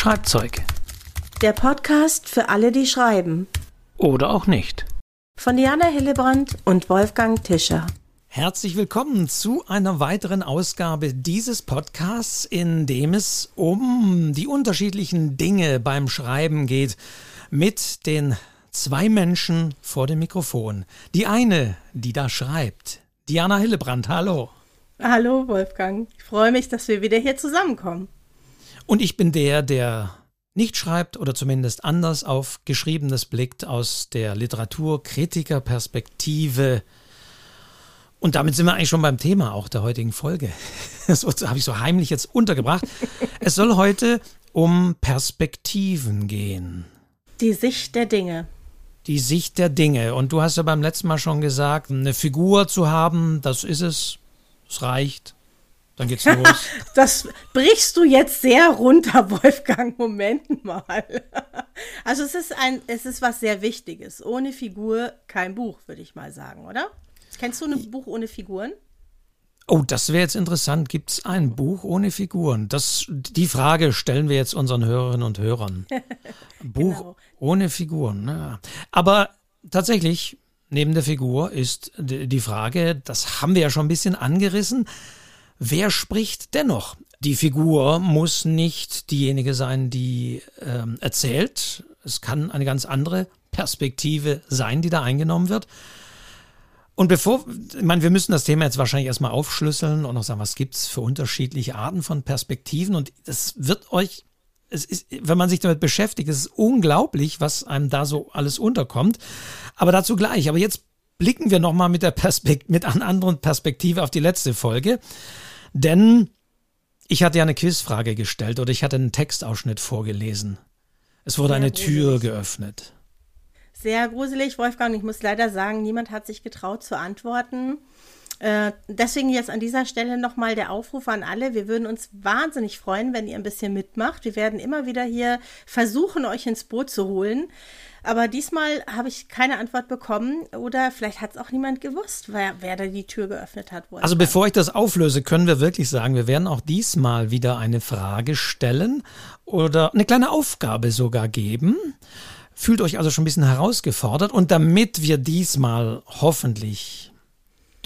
Schreibzeug. Der Podcast für alle, die schreiben. Oder auch nicht. Von Diana Hillebrand und Wolfgang Tischer. Herzlich willkommen zu einer weiteren Ausgabe dieses Podcasts, in dem es um die unterschiedlichen Dinge beim Schreiben geht mit den zwei Menschen vor dem Mikrofon. Die eine, die da schreibt, Diana Hillebrand, hallo. Hallo Wolfgang, ich freue mich, dass wir wieder hier zusammenkommen. Und ich bin der, der nicht schreibt oder zumindest anders auf Geschriebenes blickt aus der Literaturkritikerperspektive. Und damit sind wir eigentlich schon beim Thema auch der heutigen Folge. Das habe ich so heimlich jetzt untergebracht. Es soll heute um Perspektiven gehen. Die Sicht der Dinge. Die Sicht der Dinge. Und du hast ja beim letzten Mal schon gesagt, eine Figur zu haben, das ist es. Es reicht. Dann geht's los. das brichst du jetzt sehr runter, Wolfgang. Moment mal. Also es ist ein, es ist was sehr Wichtiges. Ohne Figur kein Buch, würde ich mal sagen, oder? Kennst du ein Buch ohne Figuren? Oh, das wäre jetzt interessant. Gibt es ein Buch ohne Figuren? Das, die Frage stellen wir jetzt unseren Hörerinnen und Hörern. Buch genau. ohne Figuren. Ja. Aber tatsächlich, neben der Figur ist die Frage, das haben wir ja schon ein bisschen angerissen, Wer spricht dennoch? Die Figur muss nicht diejenige sein, die ähm, erzählt. Es kann eine ganz andere Perspektive sein, die da eingenommen wird. Und bevor, ich meine, wir müssen das Thema jetzt wahrscheinlich erstmal aufschlüsseln und noch sagen, was gibt's für unterschiedliche Arten von Perspektiven. Und das wird euch, es ist, wenn man sich damit beschäftigt, es ist unglaublich, was einem da so alles unterkommt. Aber dazu gleich. Aber jetzt blicken wir nochmal mit der Perspekt mit einer anderen Perspektive auf die letzte Folge. Denn ich hatte ja eine Quizfrage gestellt oder ich hatte einen Textausschnitt vorgelesen. Es wurde Sehr eine gruselig. Tür geöffnet. Sehr gruselig, Wolfgang. Ich muss leider sagen, niemand hat sich getraut zu antworten. Äh, deswegen jetzt an dieser Stelle nochmal der Aufruf an alle. Wir würden uns wahnsinnig freuen, wenn ihr ein bisschen mitmacht. Wir werden immer wieder hier versuchen, euch ins Boot zu holen. Aber diesmal habe ich keine Antwort bekommen oder vielleicht hat es auch niemand gewusst, wer, wer da die Tür geöffnet hat. Also bevor ich das auflöse, können wir wirklich sagen, wir werden auch diesmal wieder eine Frage stellen oder eine kleine Aufgabe sogar geben. Fühlt euch also schon ein bisschen herausgefordert und damit wir diesmal hoffentlich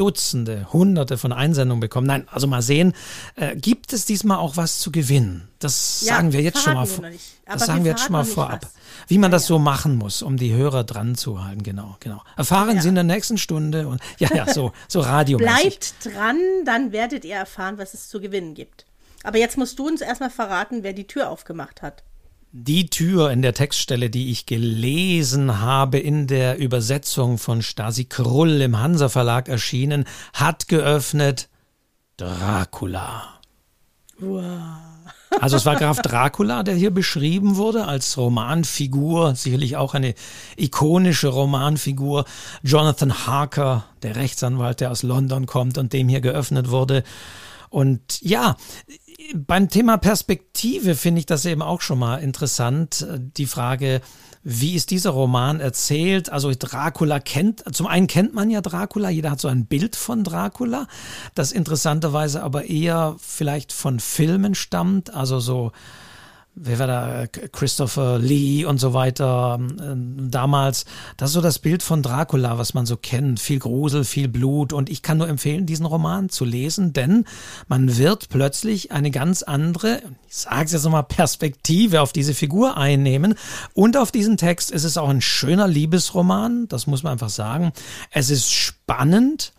Dutzende, Hunderte von Einsendungen bekommen. Nein, also mal sehen, äh, gibt es diesmal auch was zu gewinnen? Das ja, sagen wir jetzt schon mal. vor. Das sagen wir jetzt schon mal vorab. Was. Wie man ja, das so machen muss, um die Hörer dran zu halten. Genau, genau. Erfahren Sie in der nächsten Stunde und ja, ja, so, so Radio. Bleibt dran, dann werdet ihr erfahren, was es zu gewinnen gibt. Aber jetzt musst du uns erstmal verraten, wer die Tür aufgemacht hat. Die Tür in der Textstelle, die ich gelesen habe in der Übersetzung von Stasi Krull im Hansa Verlag erschienen, hat geöffnet Dracula. Wow. Also es war Graf Dracula, der hier beschrieben wurde als Romanfigur, sicherlich auch eine ikonische Romanfigur. Jonathan Harker, der Rechtsanwalt, der aus London kommt und dem hier geöffnet wurde. Und ja, beim Thema Perspektive finde ich das eben auch schon mal interessant. Die Frage, wie ist dieser Roman erzählt? Also Dracula kennt, zum einen kennt man ja Dracula, jeder hat so ein Bild von Dracula, das interessanterweise aber eher vielleicht von Filmen stammt, also so wer war da, Christopher Lee und so weiter ähm, damals. Das ist so das Bild von Dracula, was man so kennt. Viel Grusel, viel Blut. Und ich kann nur empfehlen, diesen Roman zu lesen, denn man wird plötzlich eine ganz andere, ich sage es jetzt nochmal, Perspektive auf diese Figur einnehmen. Und auf diesen Text ist es auch ein schöner Liebesroman, das muss man einfach sagen. Es ist spannend.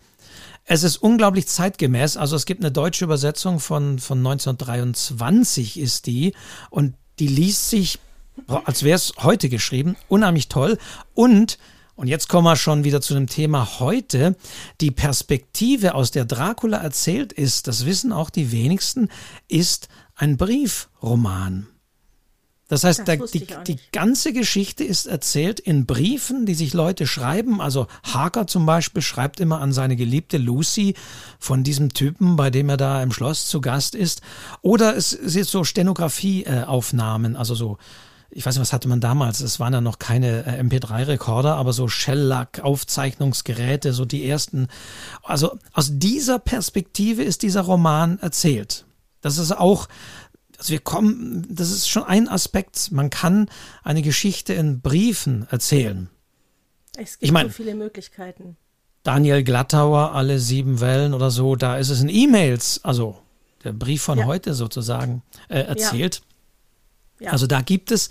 Es ist unglaublich zeitgemäß. Also es gibt eine deutsche Übersetzung von, von 1923 ist die und die liest sich, als wäre es heute geschrieben, unheimlich toll. Und, und jetzt kommen wir schon wieder zu dem Thema heute, die Perspektive, aus der Dracula erzählt ist, das wissen auch die wenigsten, ist ein Briefroman. Das heißt, das der, die, die ganze Geschichte ist erzählt in Briefen, die sich Leute schreiben. Also Harker zum Beispiel schreibt immer an seine geliebte Lucy von diesem Typen, bei dem er da im Schloss zu Gast ist. Oder es sind so Stenografieaufnahmen, also so ich weiß nicht, was hatte man damals? Es waren ja noch keine äh, MP3-Rekorder, aber so Shellac-Aufzeichnungsgeräte, so die ersten. Also aus dieser Perspektive ist dieser Roman erzählt. Das ist auch also wir kommen, das ist schon ein Aspekt, man kann eine Geschichte in Briefen erzählen. Es gibt ich mein, so viele Möglichkeiten. Daniel Glattauer, alle sieben Wellen oder so, da ist es in E-Mails, also der Brief von ja. heute sozusagen, äh, erzählt. Ja. Ja. Also da gibt es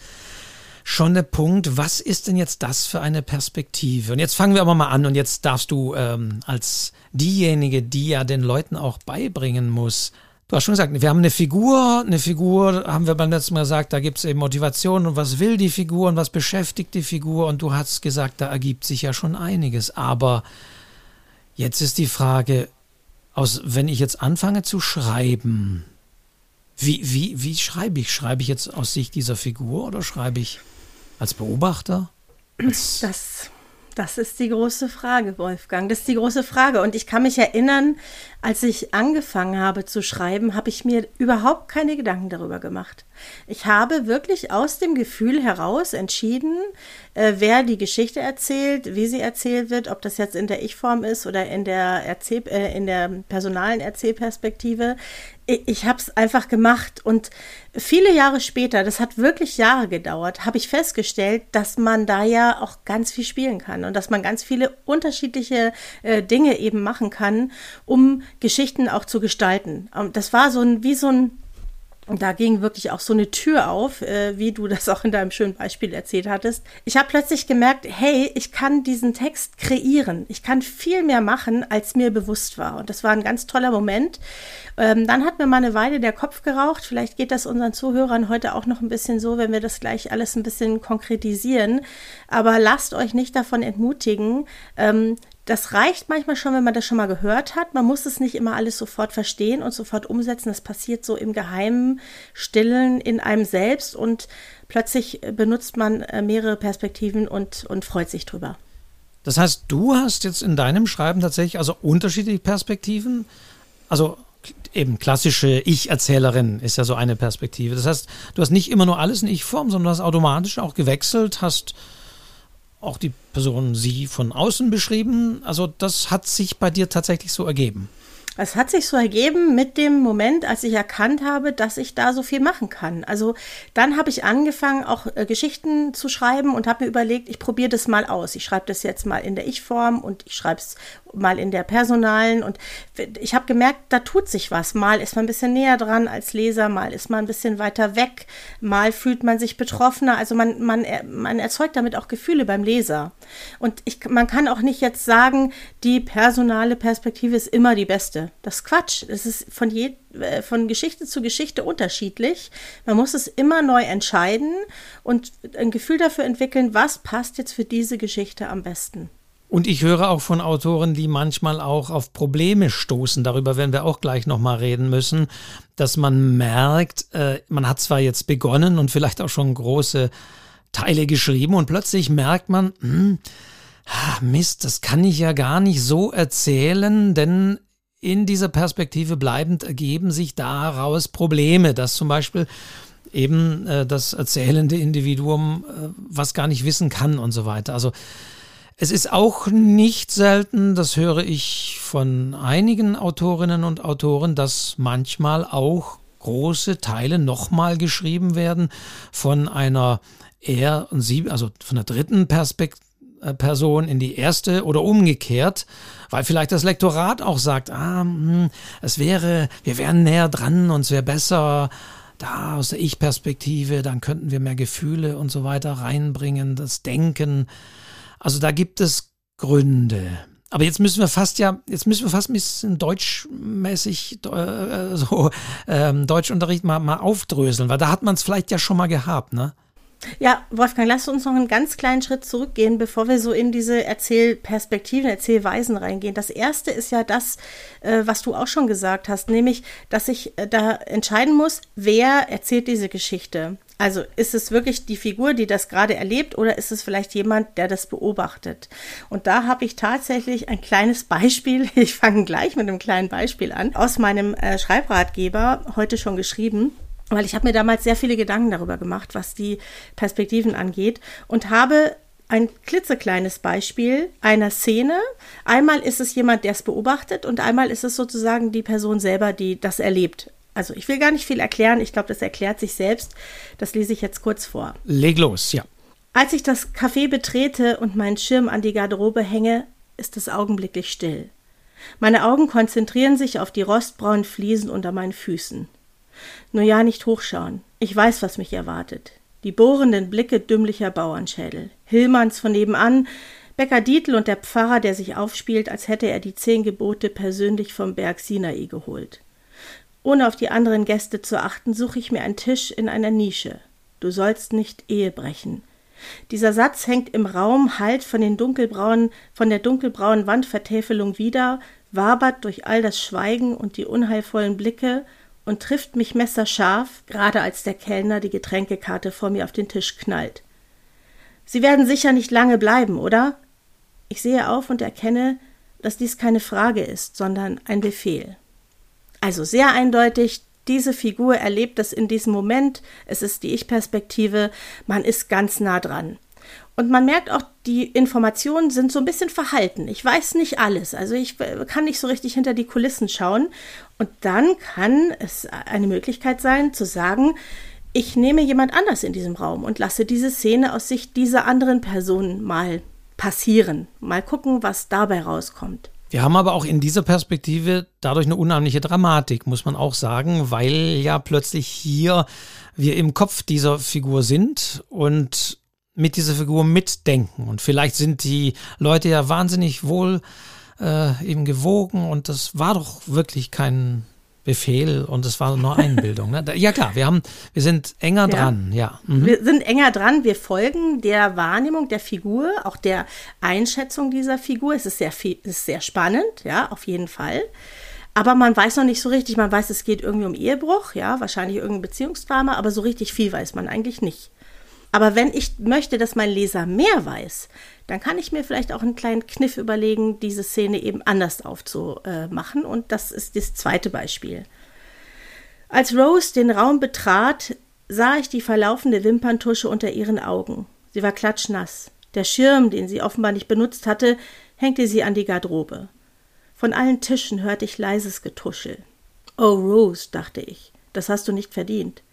schon der Punkt, was ist denn jetzt das für eine Perspektive? Und jetzt fangen wir aber mal an und jetzt darfst du ähm, als diejenige, die ja den Leuten auch beibringen muss, Du hast schon gesagt, wir haben eine Figur, eine Figur, haben wir beim letzten Mal gesagt, da gibt es eben Motivation und was will die Figur und was beschäftigt die Figur und du hast gesagt, da ergibt sich ja schon einiges. Aber jetzt ist die Frage, aus, wenn ich jetzt anfange zu schreiben, wie, wie, wie schreibe ich? Schreibe ich jetzt aus Sicht dieser Figur oder schreibe ich als Beobachter? Als das das ist die große Frage, Wolfgang. Das ist die große Frage. Und ich kann mich erinnern, als ich angefangen habe zu schreiben, habe ich mir überhaupt keine Gedanken darüber gemacht. Ich habe wirklich aus dem Gefühl heraus entschieden, äh, wer die Geschichte erzählt, wie sie erzählt wird, ob das jetzt in der Ich-Form ist oder in der, Erzähl äh, in der personalen Erzählperspektive. Ich, habe es einfach gemacht und viele Jahre später, das hat wirklich Jahre gedauert, habe ich festgestellt, dass man da ja auch ganz viel spielen kann und dass man ganz viele unterschiedliche äh, Dinge eben machen kann, um Geschichten auch zu gestalten. Das war so ein, wie so ein und da ging wirklich auch so eine Tür auf, äh, wie du das auch in deinem schönen Beispiel erzählt hattest. Ich habe plötzlich gemerkt, hey, ich kann diesen Text kreieren. Ich kann viel mehr machen, als mir bewusst war. Und das war ein ganz toller Moment. Ähm, dann hat mir mal eine Weile der Kopf geraucht. Vielleicht geht das unseren Zuhörern heute auch noch ein bisschen so, wenn wir das gleich alles ein bisschen konkretisieren. Aber lasst euch nicht davon entmutigen. Ähm, das reicht manchmal schon, wenn man das schon mal gehört hat. Man muss es nicht immer alles sofort verstehen und sofort umsetzen. Das passiert so im geheimen Stillen in einem selbst und plötzlich benutzt man äh, mehrere Perspektiven und, und freut sich drüber. Das heißt, du hast jetzt in deinem Schreiben tatsächlich also unterschiedliche Perspektiven. Also eben klassische Ich-Erzählerin ist ja so eine Perspektive. Das heißt, du hast nicht immer nur alles in Ich-Form, sondern du hast automatisch auch gewechselt, hast auch die Person sie von außen beschrieben. Also das hat sich bei dir tatsächlich so ergeben. Es hat sich so ergeben mit dem Moment, als ich erkannt habe, dass ich da so viel machen kann. Also dann habe ich angefangen, auch äh, Geschichten zu schreiben und habe mir überlegt, ich probiere das mal aus. Ich schreibe das jetzt mal in der Ich-Form und ich schreibe es mal in der personalen. Und ich habe gemerkt, da tut sich was. Mal ist man ein bisschen näher dran als Leser, mal ist man ein bisschen weiter weg, mal fühlt man sich betroffener. Also man, man, man erzeugt damit auch Gefühle beim Leser. Und ich, man kann auch nicht jetzt sagen, die personale Perspektive ist immer die beste. Das ist Quatsch. Es ist von, je, äh, von Geschichte zu Geschichte unterschiedlich. Man muss es immer neu entscheiden und ein Gefühl dafür entwickeln, was passt jetzt für diese Geschichte am besten. Und ich höre auch von Autoren, die manchmal auch auf Probleme stoßen. Darüber werden wir auch gleich nochmal reden müssen, dass man merkt, äh, man hat zwar jetzt begonnen und vielleicht auch schon große Teile geschrieben und plötzlich merkt man, hm, Mist, das kann ich ja gar nicht so erzählen, denn in dieser Perspektive bleibend ergeben sich daraus Probleme, dass zum Beispiel eben äh, das erzählende Individuum äh, was gar nicht wissen kann und so weiter. Also es ist auch nicht selten, das höre ich von einigen Autorinnen und Autoren, dass manchmal auch große Teile nochmal geschrieben werden von einer eher, also von der dritten Perspektive Person in die erste oder umgekehrt, weil vielleicht das Lektorat auch sagt, ah, hm, es wäre, wir wären näher dran und es wäre besser da aus der Ich-Perspektive, dann könnten wir mehr Gefühle und so weiter reinbringen, das Denken. Also da gibt es Gründe. Aber jetzt müssen wir fast ja, jetzt müssen wir fast ein bisschen deutschmäßig, äh, so ähm, Deutschunterricht mal, mal aufdröseln, weil da hat man es vielleicht ja schon mal gehabt, ne? Ja, Wolfgang, lass uns noch einen ganz kleinen Schritt zurückgehen, bevor wir so in diese Erzählperspektiven, Erzählweisen reingehen. Das erste ist ja das, äh, was du auch schon gesagt hast, nämlich, dass ich äh, da entscheiden muss, wer erzählt diese Geschichte. Also ist es wirklich die Figur, die das gerade erlebt, oder ist es vielleicht jemand, der das beobachtet? Und da habe ich tatsächlich ein kleines Beispiel. Ich fange gleich mit einem kleinen Beispiel an. Aus meinem äh, Schreibratgeber heute schon geschrieben weil ich habe mir damals sehr viele Gedanken darüber gemacht, was die Perspektiven angeht und habe ein klitzekleines Beispiel einer Szene. Einmal ist es jemand, der es beobachtet und einmal ist es sozusagen die Person selber, die das erlebt. Also ich will gar nicht viel erklären, ich glaube, das erklärt sich selbst. Das lese ich jetzt kurz vor. Leg los, ja. Als ich das Café betrete und meinen Schirm an die Garderobe hänge, ist es augenblicklich still. Meine Augen konzentrieren sich auf die rostbraunen Fliesen unter meinen Füßen. Nur ja, nicht hochschauen. Ich weiß, was mich erwartet. Die bohrenden Blicke dümmlicher Bauernschädel. Hillmanns von nebenan, Bäcker Dietl und der Pfarrer, der sich aufspielt, als hätte er die zehn Gebote persönlich vom Berg Sinai geholt. Ohne auf die anderen Gäste zu achten, suche ich mir einen Tisch in einer Nische. Du sollst nicht Ehe brechen. Dieser Satz hängt im Raum, halt von den dunkelbraunen, von der dunkelbraunen Wandvertäfelung wieder, wabert durch all das Schweigen und die unheilvollen Blicke und trifft mich messerscharf, gerade als der Kellner die Getränkekarte vor mir auf den Tisch knallt. Sie werden sicher nicht lange bleiben, oder? Ich sehe auf und erkenne, dass dies keine Frage ist, sondern ein Befehl. Also sehr eindeutig, diese Figur erlebt es in diesem Moment, es ist die Ich-Perspektive, man ist ganz nah dran. Und man merkt auch, die Informationen sind so ein bisschen verhalten. Ich weiß nicht alles. Also ich kann nicht so richtig hinter die Kulissen schauen. Und dann kann es eine Möglichkeit sein, zu sagen, ich nehme jemand anders in diesem Raum und lasse diese Szene aus Sicht dieser anderen Person mal passieren. Mal gucken, was dabei rauskommt. Wir haben aber auch in dieser Perspektive dadurch eine unheimliche Dramatik, muss man auch sagen, weil ja plötzlich hier wir im Kopf dieser Figur sind und mit dieser Figur mitdenken. Und vielleicht sind die Leute ja wahnsinnig wohl äh, eben gewogen und das war doch wirklich kein Befehl und es war nur Einbildung. Ne? Ja klar, wir haben, wir sind enger ja. dran, ja. Mhm. Wir sind enger dran, wir folgen der Wahrnehmung der Figur, auch der Einschätzung dieser Figur. Es ist sehr viel, es ist sehr spannend, ja, auf jeden Fall. Aber man weiß noch nicht so richtig, man weiß, es geht irgendwie um Ehebruch, ja, wahrscheinlich irgendein Beziehungsdrama, aber so richtig viel weiß man eigentlich nicht. Aber wenn ich möchte, dass mein Leser mehr weiß, dann kann ich mir vielleicht auch einen kleinen Kniff überlegen, diese Szene eben anders aufzumachen. Und das ist das zweite Beispiel. Als Rose den Raum betrat, sah ich die verlaufende Wimperntusche unter ihren Augen. Sie war klatschnass. Der Schirm, den sie offenbar nicht benutzt hatte, hängte sie an die Garderobe. Von allen Tischen hörte ich leises Getuschel. Oh, Rose, dachte ich, das hast du nicht verdient.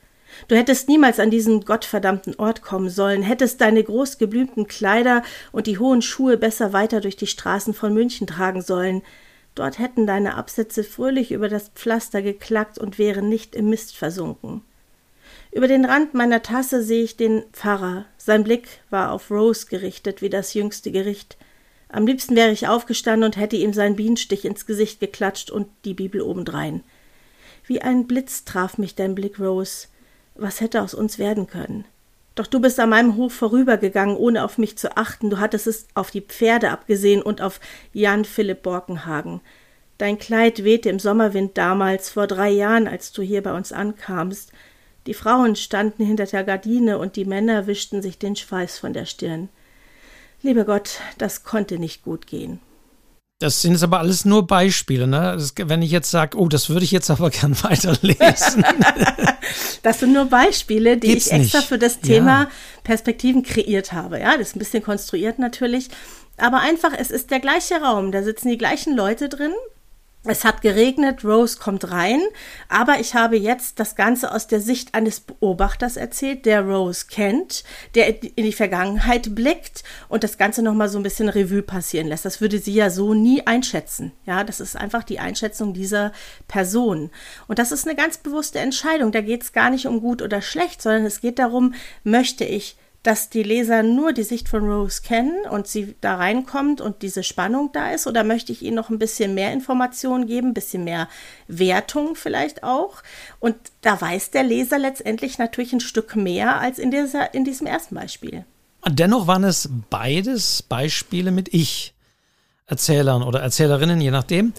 Du hättest niemals an diesen gottverdammten Ort kommen sollen, hättest deine großgeblümten Kleider und die hohen Schuhe besser weiter durch die Straßen von München tragen sollen. Dort hätten deine Absätze fröhlich über das Pflaster geklackt und wären nicht im Mist versunken. Über den Rand meiner Tasse sehe ich den Pfarrer. Sein Blick war auf Rose gerichtet wie das jüngste Gericht. Am liebsten wäre ich aufgestanden und hätte ihm seinen Bienenstich ins Gesicht geklatscht und die Bibel obendrein. Wie ein Blitz traf mich dein Blick, Rose. Was hätte aus uns werden können? Doch du bist an meinem Hof vorübergegangen, ohne auf mich zu achten. Du hattest es auf die Pferde abgesehen und auf Jan Philipp Borkenhagen. Dein Kleid wehte im Sommerwind damals, vor drei Jahren, als du hier bei uns ankamst. Die Frauen standen hinter der Gardine und die Männer wischten sich den Schweiß von der Stirn. Lieber Gott, das konnte nicht gut gehen. Das sind jetzt aber alles nur Beispiele, ne? Das, wenn ich jetzt sage, oh, das würde ich jetzt aber gern weiterlesen. das sind nur Beispiele, die Geht's ich extra nicht. für das Thema ja. Perspektiven kreiert habe. Ja, das ist ein bisschen konstruiert natürlich. Aber einfach, es ist der gleiche Raum, da sitzen die gleichen Leute drin es hat geregnet, Rose kommt rein, aber ich habe jetzt das Ganze aus der Sicht eines Beobachters erzählt, der Rose kennt, der in die Vergangenheit blickt und das Ganze nochmal so ein bisschen Revue passieren lässt. Das würde sie ja so nie einschätzen. Ja, das ist einfach die Einschätzung dieser Person. Und das ist eine ganz bewusste Entscheidung. Da geht es gar nicht um gut oder schlecht, sondern es geht darum, möchte ich dass die Leser nur die Sicht von Rose kennen und sie da reinkommt und diese Spannung da ist? Oder möchte ich ihnen noch ein bisschen mehr Informationen geben, ein bisschen mehr Wertung vielleicht auch? Und da weiß der Leser letztendlich natürlich ein Stück mehr als in, dieser, in diesem ersten Beispiel. Dennoch waren es beides Beispiele mit Ich-Erzählern oder Erzählerinnen, je nachdem.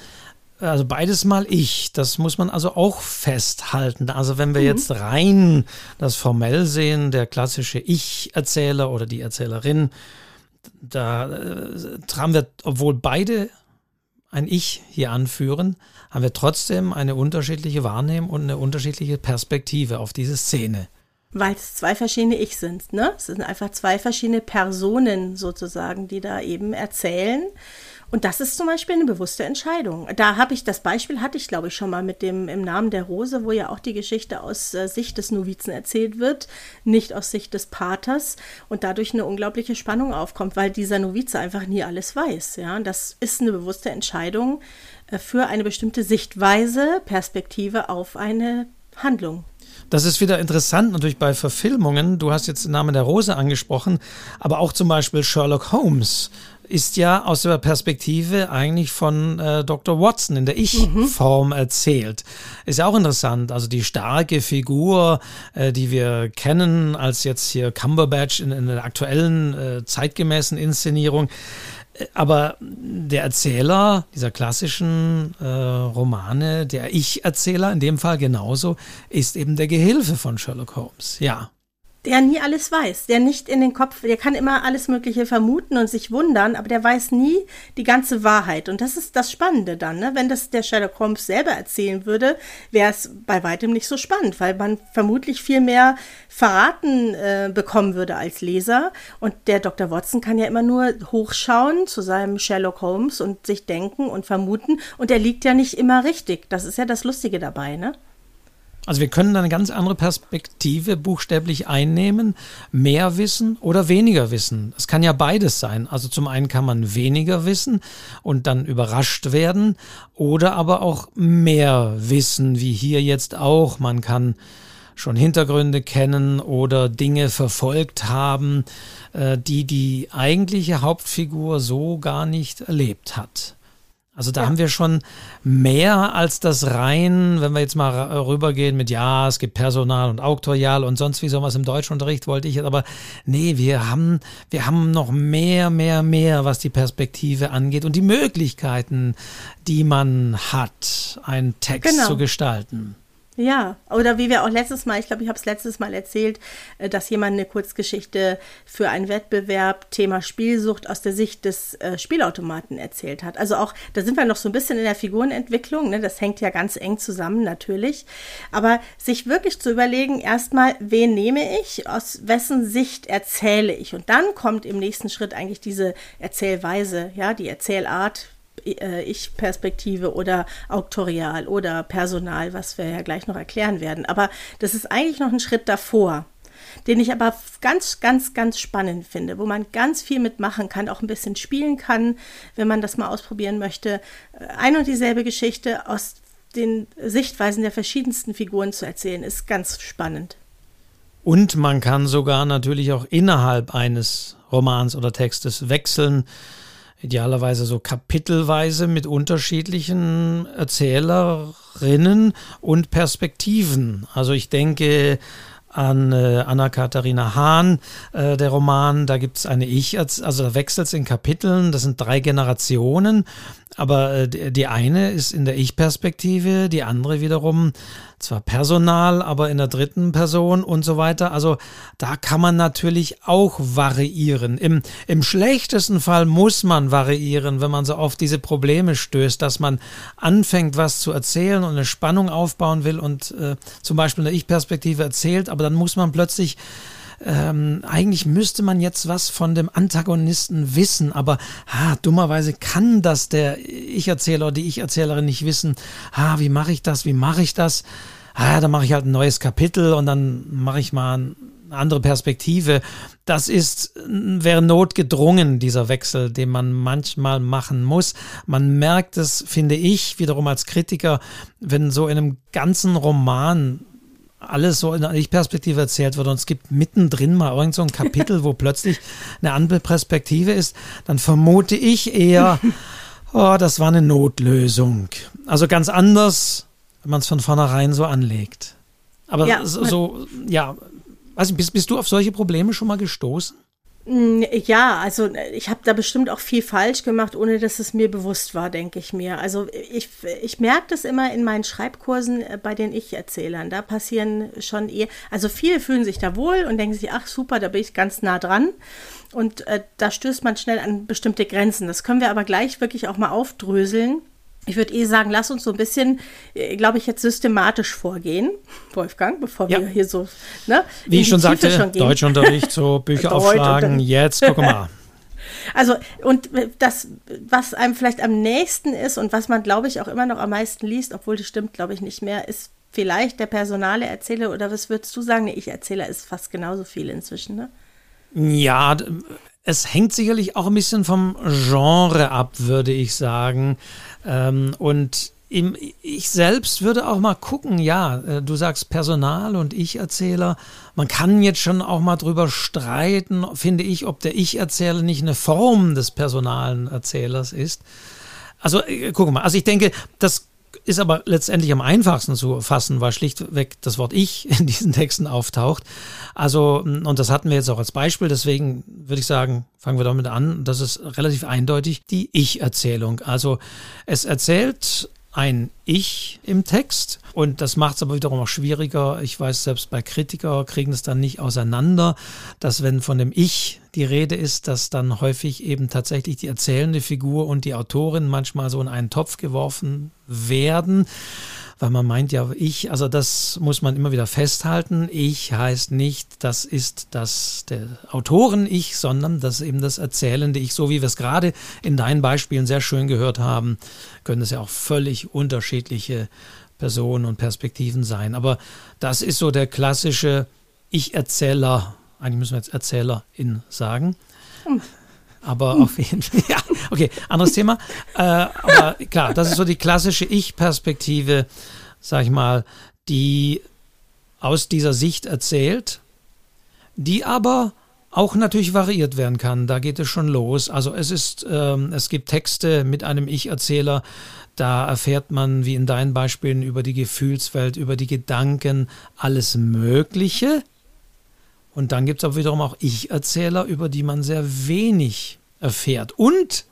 Also beides mal ich. Das muss man also auch festhalten. Also wenn wir mhm. jetzt rein das formell sehen, der klassische Ich-Erzähler oder die Erzählerin, da äh, haben wir, obwohl beide ein Ich hier anführen, haben wir trotzdem eine unterschiedliche Wahrnehmung und eine unterschiedliche Perspektive auf diese Szene. Weil es zwei verschiedene Ich sind, ne? Es sind einfach zwei verschiedene Personen sozusagen, die da eben erzählen. Und das ist zum Beispiel eine bewusste Entscheidung. Da habe ich, das Beispiel hatte ich, glaube ich, schon mal mit dem im Namen der Rose, wo ja auch die Geschichte aus äh, Sicht des Novizen erzählt wird, nicht aus Sicht des Paters und dadurch eine unglaubliche Spannung aufkommt, weil dieser Novize einfach nie alles weiß. Ja, und das ist eine bewusste Entscheidung äh, für eine bestimmte Sichtweise, Perspektive auf eine Handlung. Das ist wieder interessant natürlich bei Verfilmungen. Du hast jetzt den Namen der Rose angesprochen, aber auch zum Beispiel Sherlock Holmes ist ja aus der Perspektive eigentlich von äh, Dr. Watson in der Ich-Form mhm. erzählt. Ist ja auch interessant. Also die starke Figur, äh, die wir kennen, als jetzt hier Cumberbatch in, in der aktuellen äh, zeitgemäßen Inszenierung. Äh, aber der Erzähler dieser klassischen äh, Romane, der Ich-Erzähler in dem Fall genauso, ist eben der Gehilfe von Sherlock Holmes. Ja der nie alles weiß, der nicht in den Kopf, der kann immer alles Mögliche vermuten und sich wundern, aber der weiß nie die ganze Wahrheit. Und das ist das Spannende dann, ne? Wenn das der Sherlock Holmes selber erzählen würde, wäre es bei weitem nicht so spannend, weil man vermutlich viel mehr verraten äh, bekommen würde als Leser. Und der Dr. Watson kann ja immer nur hochschauen zu seinem Sherlock Holmes und sich denken und vermuten. Und er liegt ja nicht immer richtig. Das ist ja das Lustige dabei, ne? Also wir können eine ganz andere Perspektive buchstäblich einnehmen, mehr wissen oder weniger wissen. Es kann ja beides sein. Also zum einen kann man weniger wissen und dann überrascht werden oder aber auch mehr wissen, wie hier jetzt auch. Man kann schon Hintergründe kennen oder Dinge verfolgt haben, äh, die die eigentliche Hauptfigur so gar nicht erlebt hat. Also da ja. haben wir schon mehr als das rein, wenn wir jetzt mal rübergehen mit, ja, es gibt Personal und Auktorial und sonst wie sowas im Deutschunterricht wollte ich, aber nee, wir haben, wir haben noch mehr, mehr, mehr, was die Perspektive angeht und die Möglichkeiten, die man hat, einen Text genau. zu gestalten. Ja, oder wie wir auch letztes Mal, ich glaube, ich habe es letztes Mal erzählt, äh, dass jemand eine Kurzgeschichte für einen Wettbewerb Thema Spielsucht aus der Sicht des äh, Spielautomaten erzählt hat. Also auch, da sind wir noch so ein bisschen in der Figurenentwicklung, ne? das hängt ja ganz eng zusammen natürlich. Aber sich wirklich zu überlegen, erstmal, wen nehme ich, aus wessen Sicht erzähle ich. Und dann kommt im nächsten Schritt eigentlich diese Erzählweise, ja, die Erzählart, äh, Ich-Perspektive oder Auktorial oder Personal, was wir ja gleich noch erklären werden. Aber das ist eigentlich noch ein Schritt davor, den ich aber ganz, ganz, ganz spannend finde, wo man ganz viel mitmachen kann, auch ein bisschen spielen kann, wenn man das mal ausprobieren möchte. Äh, ein und dieselbe Geschichte aus den Sichtweisen der verschiedensten Figuren zu erzählen, ist ganz spannend. Und man kann sogar natürlich auch innerhalb eines Romans oder Textes wechseln idealerweise so kapitelweise mit unterschiedlichen Erzählerinnen und Perspektiven. Also ich denke an äh, Anna-Katharina Hahn, äh, der Roman, da gibt es eine Ich, also da wechselt es in Kapiteln, das sind drei Generationen, aber äh, die eine ist in der Ich-Perspektive, die andere wiederum zwar Personal, aber in der dritten Person und so weiter. Also da kann man natürlich auch variieren. Im, Im schlechtesten Fall muss man variieren, wenn man so auf diese Probleme stößt, dass man anfängt, was zu erzählen und eine Spannung aufbauen will und äh, zum Beispiel eine Ich-Perspektive erzählt, aber dann muss man plötzlich ähm, eigentlich müsste man jetzt was von dem Antagonisten wissen, aber ah, dummerweise kann das der Ich-Erzähler oder die Ich-Erzählerin nicht wissen. Ah, wie mache ich das? Wie mache ich das? Ah, dann mache ich halt ein neues Kapitel und dann mache ich mal eine andere Perspektive. Das ist, wäre notgedrungen, dieser Wechsel, den man manchmal machen muss. Man merkt es, finde ich, wiederum als Kritiker, wenn so in einem ganzen Roman alles so in der Ich-Perspektive erzählt wird und es gibt mittendrin mal irgend so ein Kapitel, wo plötzlich eine andere Perspektive ist, dann vermute ich eher, oh, das war eine Notlösung. Also ganz anders, wenn man es von vornherein so anlegt. Aber ja, so, so, ja, weiß bist, bist du auf solche Probleme schon mal gestoßen? Mm, ja, also ich habe da bestimmt auch viel falsch gemacht, ohne dass es mir bewusst war, denke ich mir. Also ich, ich merke das immer in meinen Schreibkursen äh, bei den Ich-Erzählern. Da passieren schon eher, also viele fühlen sich da wohl und denken sich, ach super, da bin ich ganz nah dran. Und äh, da stößt man schnell an bestimmte Grenzen. Das können wir aber gleich wirklich auch mal aufdröseln ich würde eh sagen, lass uns so ein bisschen, äh, glaube ich, jetzt systematisch vorgehen, Wolfgang, bevor ja. wir hier so, ne? Wie ich schon sagte, schon Deutschunterricht, so Bücher aufschlagen, jetzt guck mal. Also, und das, was einem vielleicht am nächsten ist und was man, glaube ich, auch immer noch am meisten liest, obwohl das stimmt, glaube ich, nicht mehr, ist vielleicht der personale Erzähler oder was würdest du sagen? Nee, ich Erzähler ist fast genauso viel inzwischen, ne? Ja, es hängt sicherlich auch ein bisschen vom Genre ab, würde ich sagen. Ähm, und ich selbst würde auch mal gucken, ja, äh, du sagst Personal und Ich-Erzähler. Man kann jetzt schon auch mal drüber streiten, finde ich, ob der Ich-Erzähler nicht eine Form des personalen Erzählers ist. Also, äh, guck mal, also ich denke, das ist aber letztendlich am einfachsten zu fassen, weil schlichtweg das Wort Ich in diesen Texten auftaucht. Also, und das hatten wir jetzt auch als Beispiel, deswegen würde ich sagen, fangen wir damit an. Das ist relativ eindeutig die Ich-Erzählung. Also, es erzählt ein Ich im Text und das macht es aber wiederum auch schwieriger. Ich weiß, selbst bei Kritiker kriegen es dann nicht auseinander, dass wenn von dem Ich die Rede ist, dass dann häufig eben tatsächlich die erzählende Figur und die Autorin manchmal so in einen Topf geworfen werden weil man meint ja, ich, also das muss man immer wieder festhalten. Ich heißt nicht, das ist das der Autoren-Ich, sondern das eben das erzählende Ich, so wie wir es gerade in deinen Beispielen sehr schön gehört haben, können es ja auch völlig unterschiedliche Personen und Perspektiven sein. Aber das ist so der klassische Ich-Erzähler, eigentlich müssen wir jetzt Erzählerin sagen. Hm. Aber auf jeden Fall, ja, okay, anderes Thema. Äh, aber klar, das ist so die klassische Ich-Perspektive, sag ich mal, die aus dieser Sicht erzählt, die aber auch natürlich variiert werden kann. Da geht es schon los. Also es ist, ähm, es gibt Texte mit einem Ich-Erzähler, da erfährt man, wie in deinen Beispielen, über die Gefühlswelt, über die Gedanken, alles Mögliche. Und dann gibt es aber wiederum auch Ich-Erzähler, über die man sehr wenig erfährt. Und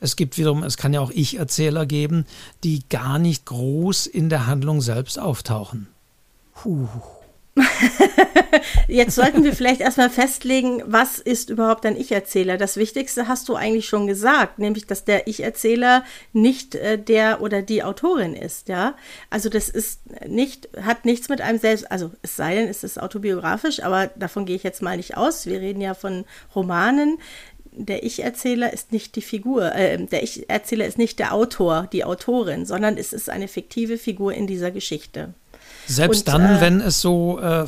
es gibt wiederum, es kann ja auch Ich-Erzähler geben, die gar nicht groß in der Handlung selbst auftauchen. Puh. Jetzt sollten wir vielleicht erstmal festlegen, was ist überhaupt ein Ich-Erzähler? Das Wichtigste hast du eigentlich schon gesagt, nämlich, dass der Ich-Erzähler nicht äh, der oder die Autorin ist, ja. Also das ist nicht, hat nichts mit einem selbst, also es sei denn, es ist autobiografisch, aber davon gehe ich jetzt mal nicht aus. Wir reden ja von Romanen. Der Ich-Erzähler ist nicht die Figur, äh, der Ich-Erzähler ist nicht der Autor, die Autorin, sondern es ist eine fiktive Figur in dieser Geschichte. Selbst und, dann, äh, wenn es so äh,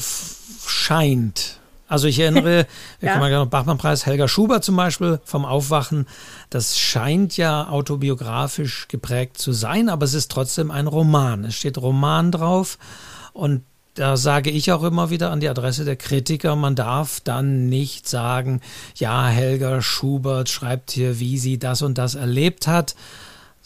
scheint. Also ich erinnere, wir ja. kommen ja noch Bachmann-Preis, Helga Schubert zum Beispiel vom Aufwachen. Das scheint ja autobiografisch geprägt zu sein, aber es ist trotzdem ein Roman. Es steht Roman drauf und da sage ich auch immer wieder an die Adresse der Kritiker, man darf dann nicht sagen, ja, Helga Schubert schreibt hier, wie sie das und das erlebt hat,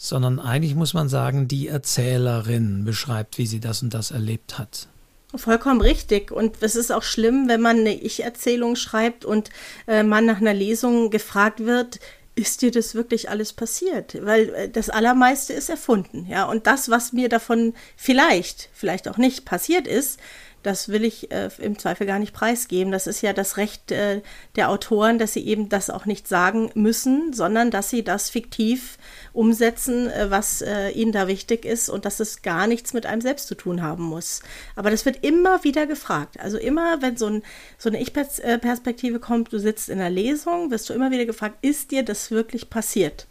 sondern eigentlich muss man sagen, die Erzählerin beschreibt, wie sie das und das erlebt hat. Vollkommen richtig. Und es ist auch schlimm, wenn man eine Ich-Erzählung schreibt und äh, man nach einer Lesung gefragt wird, ist dir das wirklich alles passiert? Weil äh, das Allermeiste ist erfunden, ja. Und das, was mir davon vielleicht, vielleicht auch nicht passiert ist, das will ich äh, im Zweifel gar nicht preisgeben. Das ist ja das Recht äh, der Autoren, dass sie eben das auch nicht sagen müssen, sondern dass sie das fiktiv umsetzen, äh, was äh, ihnen da wichtig ist und dass es gar nichts mit einem selbst zu tun haben muss. Aber das wird immer wieder gefragt. Also immer, wenn so, ein, so eine Ich-Perspektive kommt, du sitzt in der Lesung, wirst du immer wieder gefragt, ist dir das wirklich passiert?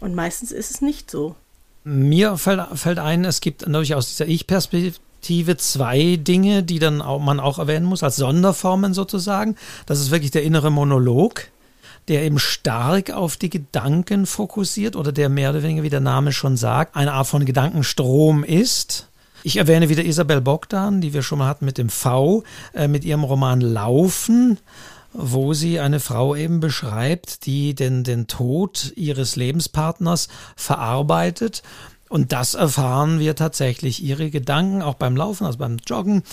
Und meistens ist es nicht so. Mir fällt, fällt ein, es gibt durchaus dieser Ich-Perspektive Perspektive zwei Dinge, die dann auch, man auch erwähnen muss, als Sonderformen sozusagen. Das ist wirklich der innere Monolog, der eben stark auf die Gedanken fokussiert oder der mehr oder weniger, wie der Name schon sagt, eine Art von Gedankenstrom ist. Ich erwähne wieder Isabel Bogdan, die wir schon mal hatten mit dem V, äh, mit ihrem Roman Laufen wo sie eine Frau eben beschreibt, die den, den Tod ihres Lebenspartners verarbeitet und das erfahren wir tatsächlich, ihre Gedanken, auch beim Laufen, also beim Joggen.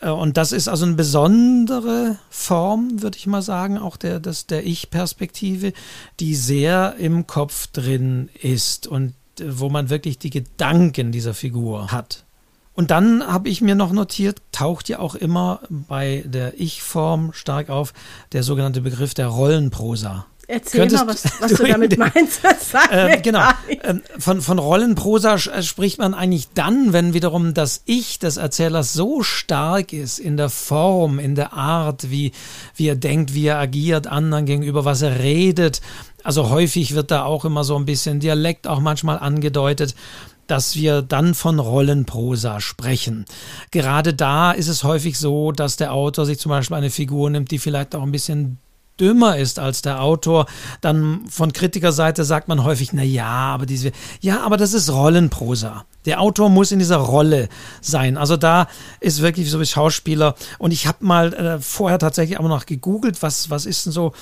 Äh, und das ist also eine besondere Form, würde ich mal sagen, auch der, der Ich-Perspektive, die sehr im Kopf drin ist und äh, wo man wirklich die Gedanken dieser Figur hat. Und dann habe ich mir noch notiert, taucht ja auch immer bei der Ich-Form stark auf der sogenannte Begriff der Rollenprosa. Erzähl mal, was, was du, damit meinst. Äh, genau. Ähm, von, von Rollenprosa äh, spricht man eigentlich dann, wenn wiederum das Ich des Erzählers so stark ist in der Form, in der Art, wie, wie er denkt, wie er agiert anderen gegenüber, was er redet. Also häufig wird da auch immer so ein bisschen Dialekt auch manchmal angedeutet dass wir dann von Rollenprosa sprechen. Gerade da ist es häufig so, dass der Autor sich zum Beispiel eine Figur nimmt, die vielleicht auch ein bisschen dümmer ist als der Autor, dann von Kritikerseite sagt man häufig, na ja, aber diese, ja, aber das ist Rollenprosa. Der Autor muss in dieser Rolle sein. Also da ist wirklich so wie Schauspieler. Und ich habe mal äh, vorher tatsächlich auch noch gegoogelt, was, was ist denn so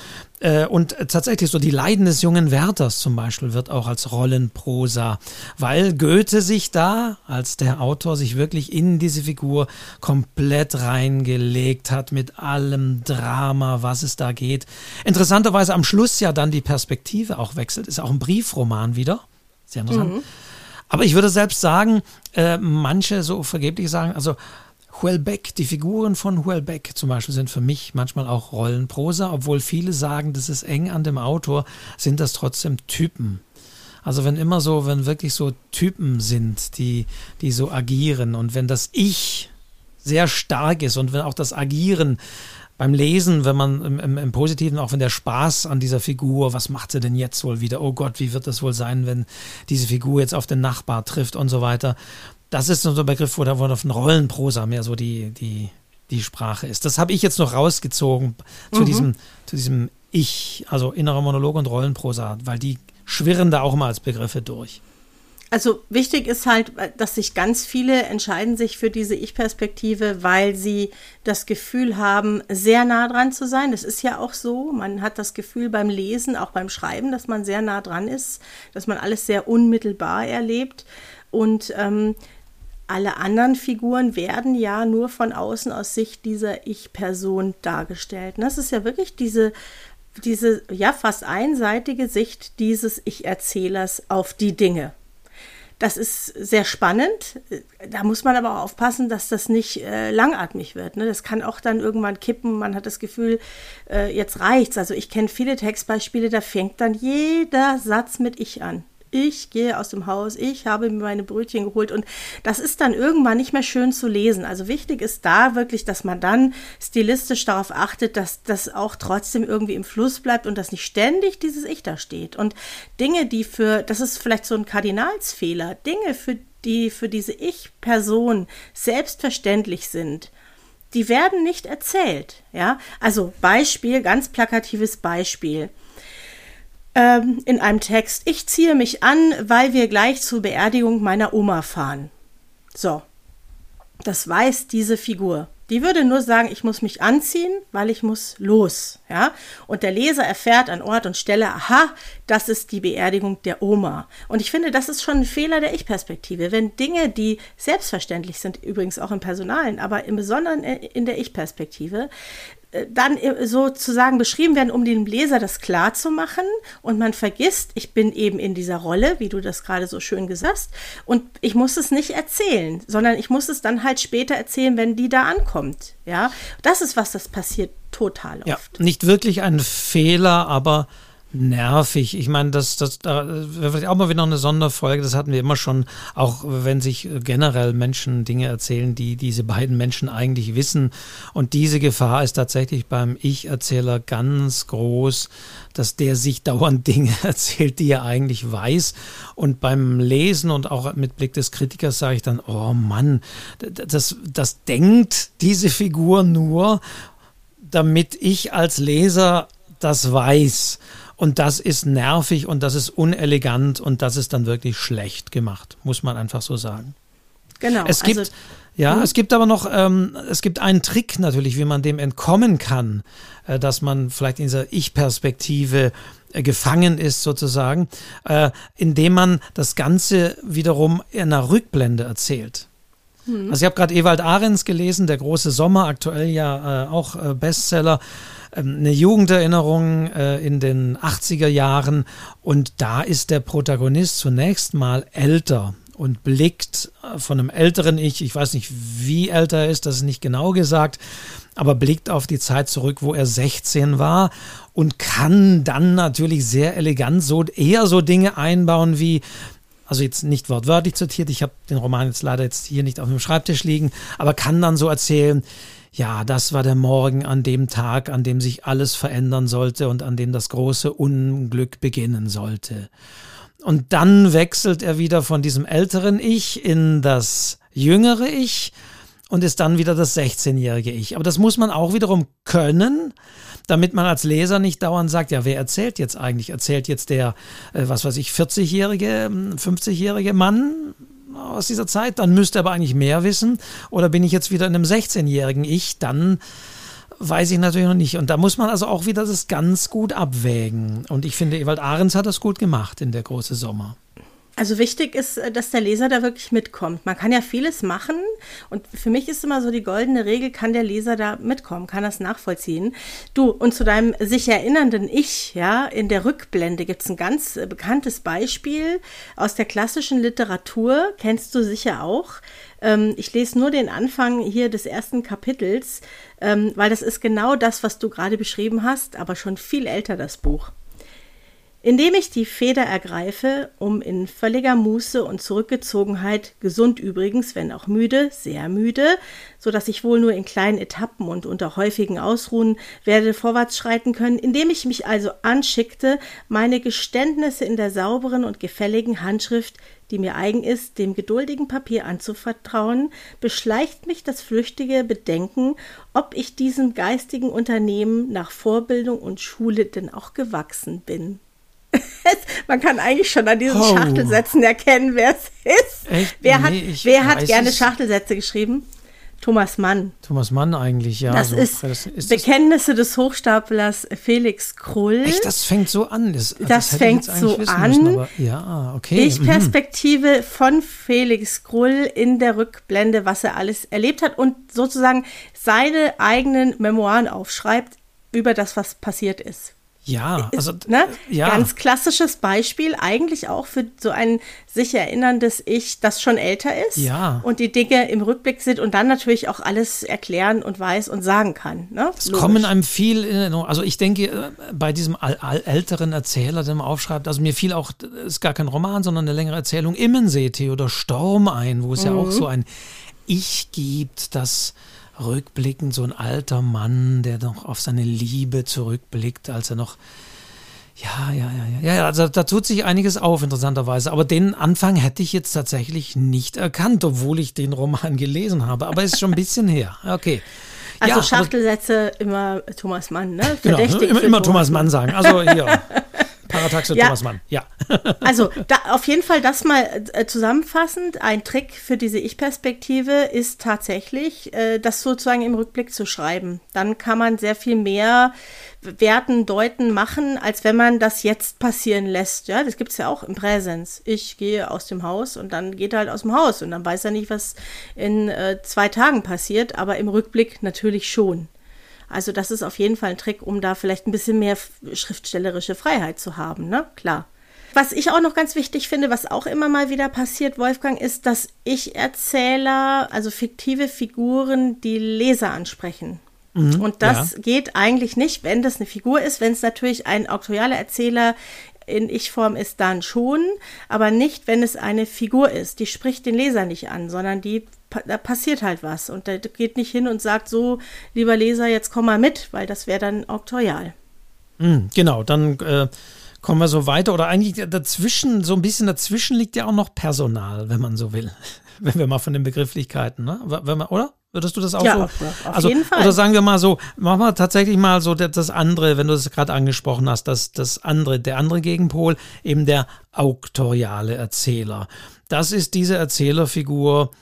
äh, und tatsächlich so die Leiden des jungen Werthers zum Beispiel wird auch als Rollenprosa, weil Goethe sich da als der Autor sich wirklich in diese Figur komplett reingelegt hat mit allem Drama, was es da geht. Interessanterweise am Schluss ja dann die Perspektive auch wechselt, ist auch ein Briefroman wieder. Sehr interessant. Mhm. Aber ich würde selbst sagen, äh, manche so vergeblich sagen, also Huelbeck, die Figuren von Huelbeck zum Beispiel sind für mich manchmal auch Rollenprosa, obwohl viele sagen, das ist eng an dem Autor, sind das trotzdem Typen. Also wenn immer so, wenn wirklich so Typen sind, die, die so agieren und wenn das Ich sehr stark ist und wenn auch das Agieren beim Lesen, wenn man im, im, im, Positiven, auch wenn der Spaß an dieser Figur, was macht sie denn jetzt wohl wieder? Oh Gott, wie wird das wohl sein, wenn diese Figur jetzt auf den Nachbar trifft und so weiter das ist so ein Begriff, wo da wo von Rollenprosa mehr so die, die, die Sprache ist. Das habe ich jetzt noch rausgezogen zu mhm. diesem, zu diesem Ich, also innerer Monolog und Rollenprosa, weil die schwirren da auch mal als Begriffe durch. Also wichtig ist halt, dass sich ganz viele entscheiden sich für diese Ich-Perspektive, weil sie das Gefühl haben, sehr nah dran zu sein. Das ist ja auch so. Man hat das Gefühl beim Lesen, auch beim Schreiben, dass man sehr nah dran ist, dass man alles sehr unmittelbar erlebt. Und ähm, alle anderen Figuren werden ja nur von außen aus Sicht dieser Ich-Person dargestellt. Und das ist ja wirklich diese, diese ja fast einseitige Sicht dieses Ich-Erzählers auf die Dinge. Das ist sehr spannend. Da muss man aber auch aufpassen, dass das nicht äh, langatmig wird. Ne? Das kann auch dann irgendwann kippen. Man hat das Gefühl, äh, jetzt reicht's. Also ich kenne viele Textbeispiele, da fängt dann jeder Satz mit Ich an ich gehe aus dem Haus, ich habe mir meine Brötchen geholt und das ist dann irgendwann nicht mehr schön zu lesen. Also wichtig ist da wirklich, dass man dann stilistisch darauf achtet, dass das auch trotzdem irgendwie im Fluss bleibt und dass nicht ständig dieses Ich da steht. Und Dinge, die für, das ist vielleicht so ein Kardinalsfehler, Dinge, für die für diese Ich-Person selbstverständlich sind, die werden nicht erzählt. Ja, also Beispiel, ganz plakatives Beispiel ähm, in einem Text, ich ziehe mich an, weil wir gleich zur Beerdigung meiner Oma fahren. So, das weiß diese Figur. Die würde nur sagen, ich muss mich anziehen, weil ich muss los, ja? Und der Leser erfährt an Ort und Stelle, aha, das ist die Beerdigung der Oma. Und ich finde, das ist schon ein Fehler der Ich-Perspektive. Wenn Dinge, die selbstverständlich sind, übrigens auch im Personalen, aber im Besonderen in der Ich-Perspektive, dann sozusagen beschrieben werden, um dem Leser das klar zu machen. Und man vergisst, ich bin eben in dieser Rolle, wie du das gerade so schön gesagt hast. Und ich muss es nicht erzählen, sondern ich muss es dann halt später erzählen, wenn die da ankommt. Ja, das ist was, das passiert total oft. Ja, nicht wirklich ein Fehler, aber nervig. Ich meine, das, das da vielleicht auch mal wieder eine Sonderfolge. Das hatten wir immer schon, auch wenn sich generell Menschen Dinge erzählen, die diese beiden Menschen eigentlich wissen. Und diese Gefahr ist tatsächlich beim Ich-Erzähler ganz groß, dass der sich dauernd Dinge erzählt, die er eigentlich weiß. Und beim Lesen und auch mit Blick des Kritikers sage ich dann, oh Mann, das, das denkt diese Figur nur, damit ich als Leser das weiß. Und das ist nervig und das ist unelegant und das ist dann wirklich schlecht gemacht, muss man einfach so sagen. Genau. Es gibt, also, ja, hm? es gibt aber noch, ähm, es gibt einen Trick natürlich, wie man dem entkommen kann, äh, dass man vielleicht in dieser Ich-Perspektive äh, gefangen ist sozusagen, äh, indem man das Ganze wiederum in einer Rückblende erzählt. Hm. Also ich habe gerade Ewald Ahrens gelesen, der große Sommer, aktuell ja äh, auch äh, Bestseller. Ähm, eine Jugenderinnerung äh, in den 80er Jahren. Und da ist der Protagonist zunächst mal älter und blickt von einem älteren Ich, ich weiß nicht, wie älter er ist, das ist nicht genau gesagt, aber blickt auf die Zeit zurück, wo er 16 war und kann dann natürlich sehr elegant so eher so Dinge einbauen wie also jetzt nicht wortwörtlich zitiert, ich habe den Roman jetzt leider jetzt hier nicht auf dem Schreibtisch liegen, aber kann dann so erzählen, ja, das war der Morgen an dem Tag, an dem sich alles verändern sollte und an dem das große Unglück beginnen sollte. Und dann wechselt er wieder von diesem älteren Ich in das jüngere Ich und ist dann wieder das 16-jährige Ich. Aber das muss man auch wiederum können, damit man als Leser nicht dauernd sagt, ja, wer erzählt jetzt eigentlich? Erzählt jetzt der, äh, was weiß ich, 40-jährige, 50-jährige Mann aus dieser Zeit? Dann müsste er aber eigentlich mehr wissen. Oder bin ich jetzt wieder in einem 16-jährigen Ich? Dann weiß ich natürlich noch nicht. Und da muss man also auch wieder das ganz gut abwägen. Und ich finde, Ewald Ahrens hat das gut gemacht in der große Sommer. Also wichtig ist, äh, dass der Leser da wirklich mitkommt. Man kann ja vieles machen und für mich ist immer so die goldene Regel, kann der Leser da mitkommen, kann das nachvollziehen. Du, und zu deinem sich erinnernden Ich, ja, in der Rückblende gibt es ein ganz äh, bekanntes Beispiel aus der klassischen Literatur, kennst du sicher auch. Ähm, ich lese nur den Anfang hier des ersten Kapitels, ähm, weil das ist genau das, was du gerade beschrieben hast, aber schon viel älter das Buch. Indem ich die Feder ergreife, um in völliger Muße und Zurückgezogenheit, gesund übrigens, wenn auch müde, sehr müde, so dass ich wohl nur in kleinen Etappen und unter häufigen Ausruhen werde vorwärts schreiten können, indem ich mich also anschickte, meine Geständnisse in der sauberen und gefälligen Handschrift, die mir eigen ist, dem geduldigen Papier anzuvertrauen, beschleicht mich das flüchtige Bedenken, ob ich diesem geistigen Unternehmen nach Vorbildung und Schule denn auch gewachsen bin. Man kann eigentlich schon an diesen oh. Schachtelsätzen erkennen, wer es ist. Echt? Wer hat, wer hat gerne es. Schachtelsätze geschrieben? Thomas Mann. Thomas Mann eigentlich, ja. Das, so, ist, das ist, Bekenntnisse das des Hochstaplers Felix Krull. Echt, das fängt so an. Das, das, das fängt so an. Müssen, aber, ja, okay. Ich-Perspektive mhm. von Felix Krull in der Rückblende, was er alles erlebt hat und sozusagen seine eigenen Memoiren aufschreibt über das, was passiert ist. Ja, also ne? ja. ganz klassisches Beispiel eigentlich auch für so ein sich erinnerndes Ich, das schon älter ist ja. und die Dinge im Rückblick sind und dann natürlich auch alles erklären und weiß und sagen kann. Ne? Es kommen einem viel, in, also ich denke äh, bei diesem älteren Erzähler, der aufschreibt, also mir fiel auch, ist gar kein Roman, sondern eine längere Erzählung Immensee oder Sturm ein, wo es mhm. ja auch mhm. so ein Ich gibt, das rückblickend so ein alter Mann, der noch auf seine Liebe zurückblickt, als er noch ja, ja, ja, ja, ja, also da tut sich einiges auf, interessanterweise. Aber den Anfang hätte ich jetzt tatsächlich nicht erkannt, obwohl ich den Roman gelesen habe. Aber ist schon ein bisschen her. Okay. Also ja, Schachtelsätze immer Thomas Mann, ne? Genau, Verdächtig genau, immer, immer Thomas Mann sagen. Also hier. Parataxe ja. Thomas Mann, ja. also da, auf jeden Fall das mal äh, zusammenfassend. Ein Trick für diese Ich-Perspektive ist tatsächlich, äh, das sozusagen im Rückblick zu schreiben. Dann kann man sehr viel mehr werten, deuten, machen, als wenn man das jetzt passieren lässt. Ja, das gibt es ja auch im Präsens. Ich gehe aus dem Haus und dann geht er halt aus dem Haus und dann weiß er nicht, was in äh, zwei Tagen passiert, aber im Rückblick natürlich schon. Also das ist auf jeden Fall ein Trick, um da vielleicht ein bisschen mehr schriftstellerische Freiheit zu haben, ne? Klar. Was ich auch noch ganz wichtig finde, was auch immer mal wieder passiert, Wolfgang, ist, dass Ich-Erzähler, also fiktive Figuren, die Leser ansprechen. Mhm, und das ja. geht eigentlich nicht, wenn das eine Figur ist. Wenn es natürlich ein auktorialer Erzähler in Ich-Form ist, dann schon, aber nicht, wenn es eine Figur ist. Die spricht den Leser nicht an, sondern die da passiert halt was. Und der geht nicht hin und sagt so, lieber Leser, jetzt komm mal mit, weil das wäre dann auktorial. Mhm, genau, dann äh, kommen wir so weiter. Oder eigentlich dazwischen, so ein bisschen dazwischen liegt ja auch noch Personal, wenn man so will. wenn wir mal von den Begrifflichkeiten, ne? Wenn man, oder? Würdest du das auch ja, so? Auf, auf also, jeden Fall. Oder sagen wir mal so, machen wir tatsächlich mal so das andere, wenn du es gerade angesprochen hast, das, das andere, der andere Gegenpol, eben der auktoriale Erzähler. Das ist diese Erzählerfigur,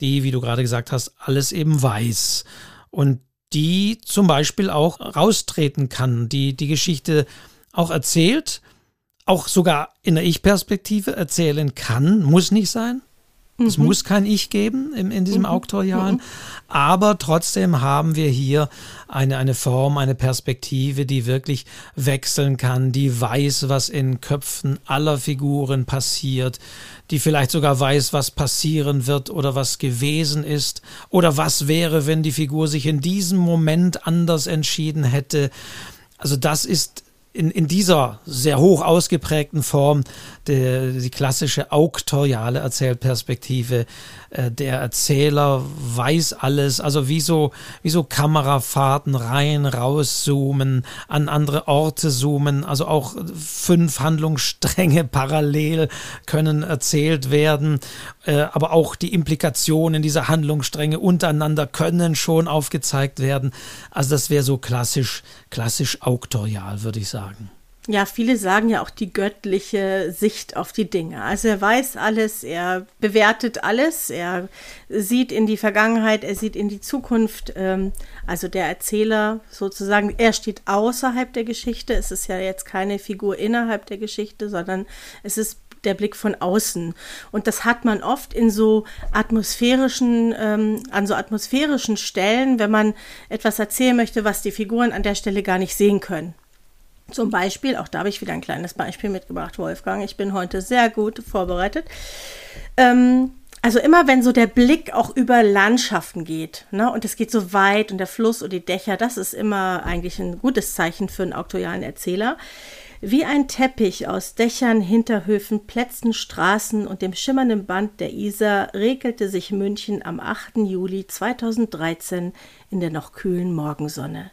die, wie du gerade gesagt hast, alles eben weiß und die zum Beispiel auch raustreten kann, die die Geschichte auch erzählt, auch sogar in der Ich-Perspektive erzählen kann, muss nicht sein. Es mhm. muss kein Ich geben in, in diesem mhm. Auktorialen, mhm. aber trotzdem haben wir hier eine, eine Form, eine Perspektive, die wirklich wechseln kann, die weiß, was in Köpfen aller Figuren passiert, die vielleicht sogar weiß, was passieren wird oder was gewesen ist oder was wäre, wenn die Figur sich in diesem Moment anders entschieden hätte. Also das ist in, in dieser sehr hoch ausgeprägten Form die, die klassische auktoriale Erzählperspektive. Äh, der Erzähler weiß alles, also wie so, wie so Kamerafahrten rein, raus zoomen, an andere Orte zoomen, also auch fünf Handlungsstränge parallel können erzählt werden, äh, aber auch die Implikationen dieser Handlungsstränge untereinander können schon aufgezeigt werden. Also das wäre so klassisch, klassisch auktorial, würde ich sagen. Ja, viele sagen ja auch die göttliche Sicht auf die Dinge. Also er weiß alles, er bewertet alles, er sieht in die Vergangenheit, er sieht in die Zukunft. Ähm, also der Erzähler sozusagen, er steht außerhalb der Geschichte. Es ist ja jetzt keine Figur innerhalb der Geschichte, sondern es ist der Blick von außen. Und das hat man oft in so atmosphärischen, ähm, an so atmosphärischen Stellen, wenn man etwas erzählen möchte, was die Figuren an der Stelle gar nicht sehen können. Zum Beispiel, auch da habe ich wieder ein kleines Beispiel mitgebracht, Wolfgang. Ich bin heute sehr gut vorbereitet. Ähm, also immer wenn so der Blick auch über Landschaften geht, ne, und es geht so weit und der Fluss und die Dächer, das ist immer eigentlich ein gutes Zeichen für einen auktorialen Erzähler. Wie ein Teppich aus Dächern, Hinterhöfen, Plätzen, Straßen und dem schimmernden Band der Isar regelte sich München am 8. Juli 2013 in der noch kühlen Morgensonne.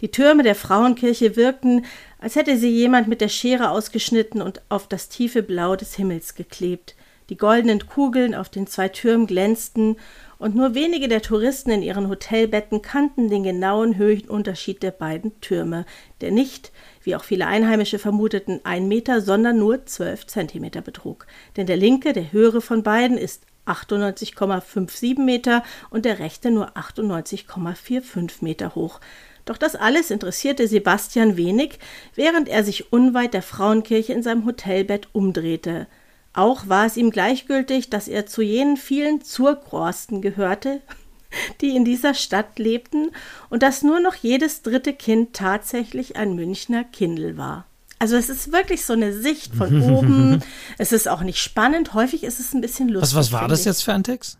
Die Türme der Frauenkirche wirkten, als hätte sie jemand mit der Schere ausgeschnitten und auf das tiefe Blau des Himmels geklebt. Die goldenen Kugeln auf den zwei Türmen glänzten, und nur wenige der Touristen in ihren Hotelbetten kannten den genauen Höhenunterschied der beiden Türme, der nicht, wie auch viele Einheimische vermuteten, ein Meter, sondern nur zwölf Zentimeter betrug. Denn der linke, der höhere von beiden, ist 98,57 Meter und der rechte nur 98,45 Meter hoch. Doch das alles interessierte Sebastian wenig, während er sich unweit der Frauenkirche in seinem Hotelbett umdrehte. Auch war es ihm gleichgültig, dass er zu jenen vielen Zurgrosten gehörte, die in dieser Stadt lebten und dass nur noch jedes dritte Kind tatsächlich ein Münchner Kindl war. Also es ist wirklich so eine Sicht von oben. es ist auch nicht spannend. Häufig ist es ein bisschen lustig. Was, was war das jetzt für ein Text?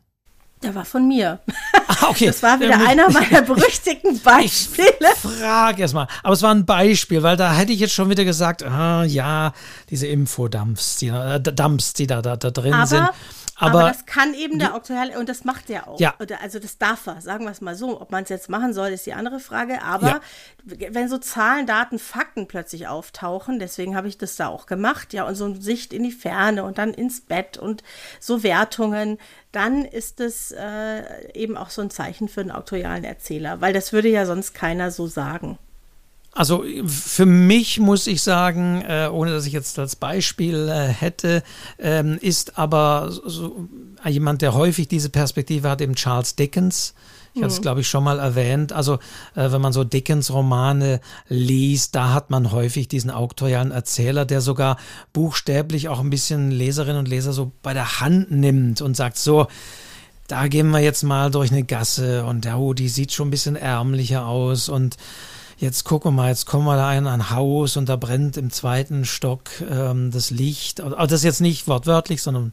Der war von mir. Ah, okay. Das war wieder einer meiner berüchtigten Beispiele. Ich frage erstmal. Aber es war ein Beispiel, weil da hätte ich jetzt schon wieder gesagt, ah, ja, diese Infodumps, die, äh, Dumps, die da, da, da drin Aber sind. Aber, aber, das kann eben der Auktorial und das macht er auch. Ja. Oder, also das darf er, sagen wir es mal so. Ob man es jetzt machen soll, ist die andere Frage. Aber ja. wenn so Zahlen, Daten, Fakten plötzlich auftauchen, deswegen habe ich das da auch gemacht, ja, und so eine Sicht in die Ferne und dann ins Bett und so Wertungen, dann ist es äh, eben auch so ein Zeichen für einen auktorialen Erzähler, weil das würde ja sonst keiner so sagen. Also für mich muss ich sagen, äh, ohne dass ich jetzt als Beispiel äh, hätte, ähm, ist aber so, jemand, der häufig diese Perspektive hat, eben Charles Dickens. Ich hatte es, mhm. glaube ich, schon mal erwähnt. Also, äh, wenn man so Dickens-Romane liest, da hat man häufig diesen auktorialen Erzähler, der sogar buchstäblich auch ein bisschen Leserinnen und Leser so bei der Hand nimmt und sagt so, da gehen wir jetzt mal durch eine Gasse und oh, die sieht schon ein bisschen ärmlicher aus und jetzt gucken wir mal, jetzt kommen wir da in ein Haus und da brennt im zweiten Stock ähm, das Licht. Also das ist jetzt nicht wortwörtlich, sondern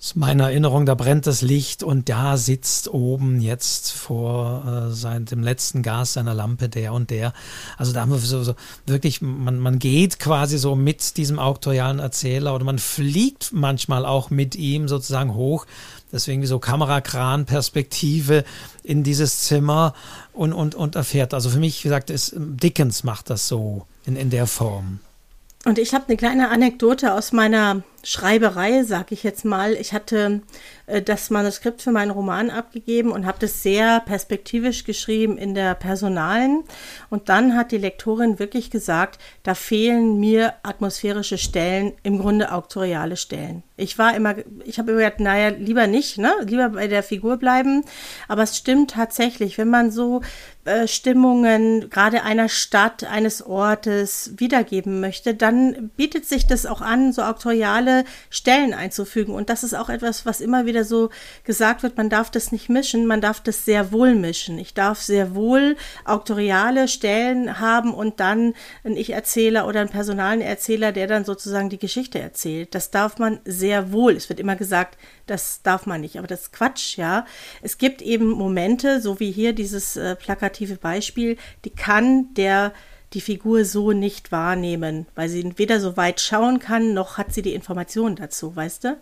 ist meine Erinnerung, da brennt das Licht und da sitzt oben jetzt vor äh, sein, dem letzten Gas seiner Lampe der und der. Also da haben wir so, so wirklich, man, man geht quasi so mit diesem auktorialen Erzähler oder man fliegt manchmal auch mit ihm sozusagen hoch. Deswegen so Kamerakran-Perspektive in dieses Zimmer und, und, und erfährt. Also für mich, wie gesagt, ist, Dickens macht das so in, in der Form. Und ich habe eine kleine Anekdote aus meiner Schreiberei, sag ich jetzt mal. Ich hatte äh, das Manuskript für meinen Roman abgegeben und habe das sehr perspektivisch geschrieben in der Personalen. Und dann hat die Lektorin wirklich gesagt, da fehlen mir atmosphärische Stellen, im Grunde auktoriale Stellen. Ich war immer, ich habe immer gesagt, naja, lieber nicht, ne? lieber bei der Figur bleiben. Aber es stimmt tatsächlich, wenn man so äh, Stimmungen gerade einer Stadt, eines Ortes wiedergeben möchte, dann bietet sich das auch an, so auktoriale auktoriale Stellen einzufügen. Und das ist auch etwas, was immer wieder so gesagt wird, man darf das nicht mischen, man darf das sehr wohl mischen. Ich darf sehr wohl auktoriale Stellen haben und dann einen Ich-Erzähler oder einen personalen Erzähler, der dann sozusagen die Geschichte erzählt. Das darf man sehr wohl. Es wird immer gesagt, das darf man nicht, aber das ist Quatsch, ja. Es gibt eben Momente, so wie hier dieses äh, plakative Beispiel, die kann der die Figur so nicht wahrnehmen, weil sie weder so weit schauen kann, noch hat sie die Informationen dazu, weißt du?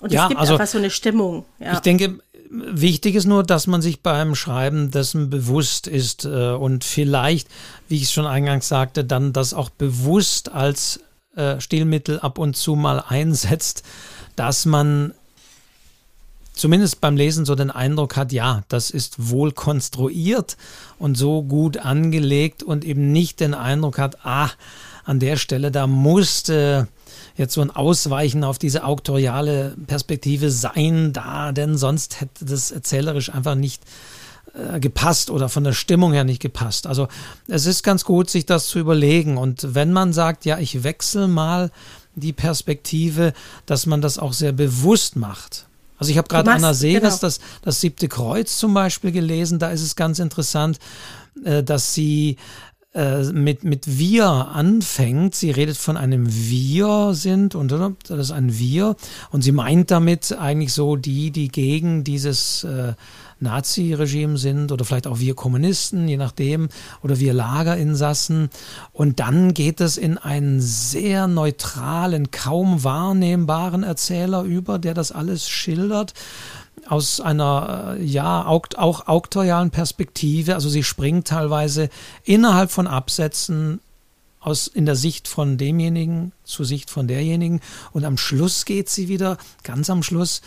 Und ja, es gibt also, einfach so eine Stimmung. Ja. Ich denke, wichtig ist nur, dass man sich beim Schreiben dessen bewusst ist äh, und vielleicht, wie ich es schon eingangs sagte, dann das auch bewusst als äh, Stilmittel ab und zu mal einsetzt, dass man zumindest beim Lesen so den Eindruck hat, ja, das ist wohl konstruiert und so gut angelegt und eben nicht den Eindruck hat, ah, an der Stelle, da musste jetzt so ein Ausweichen auf diese auktoriale Perspektive sein, da, denn sonst hätte das erzählerisch einfach nicht äh, gepasst oder von der Stimmung her nicht gepasst. Also es ist ganz gut, sich das zu überlegen. Und wenn man sagt, ja, ich wechsle mal die Perspektive, dass man das auch sehr bewusst macht. Also ich habe gerade Anna Segers, genau. das, das siebte Kreuz zum Beispiel gelesen, da ist es ganz interessant, äh, dass sie äh, mit, mit wir anfängt. Sie redet von einem Wir sind und das ist ein Wir und sie meint damit eigentlich so die, die gegen dieses äh, Nazi-Regime sind oder vielleicht auch wir Kommunisten, je nachdem, oder wir Lagerinsassen. Und dann geht es in einen sehr neutralen, kaum wahrnehmbaren Erzähler über, der das alles schildert aus einer äh, ja auch, auktorialen Perspektive. Also sie springt teilweise innerhalb von Absätzen aus in der Sicht von demjenigen zur Sicht von derjenigen und am Schluss geht sie wieder ganz am Schluss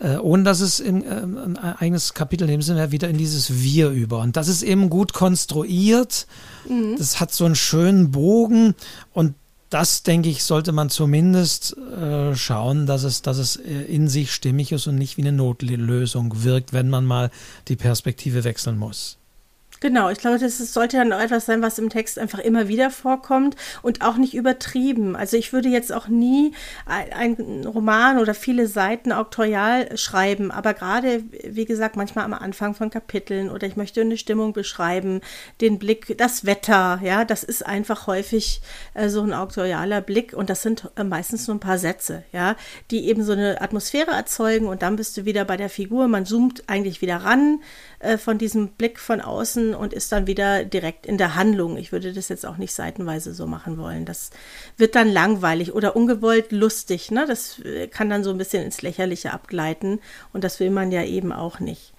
äh, ohne dass es in, äh, ein eigenes Kapitel in dem Sinne wieder in dieses Wir über. Und das ist eben gut konstruiert. Mhm. Das hat so einen schönen Bogen und das, denke ich, sollte man zumindest äh, schauen, dass es, dass es äh, in sich stimmig ist und nicht wie eine Notlösung wirkt, wenn man mal die Perspektive wechseln muss. Genau, ich glaube, das sollte dann auch etwas sein, was im Text einfach immer wieder vorkommt und auch nicht übertrieben. Also ich würde jetzt auch nie einen Roman oder viele Seiten auktorial schreiben, aber gerade, wie gesagt, manchmal am Anfang von Kapiteln oder ich möchte eine Stimmung beschreiben, den Blick, das Wetter, ja, das ist einfach häufig äh, so ein auktorialer Blick und das sind äh, meistens nur ein paar Sätze, ja, die eben so eine Atmosphäre erzeugen und dann bist du wieder bei der Figur, man zoomt eigentlich wieder ran äh, von diesem Blick von außen und ist dann wieder direkt in der Handlung. Ich würde das jetzt auch nicht seitenweise so machen wollen. Das wird dann langweilig oder ungewollt lustig. Ne? Das äh, kann dann so ein bisschen ins Lächerliche abgleiten und das will man ja eben auch nicht.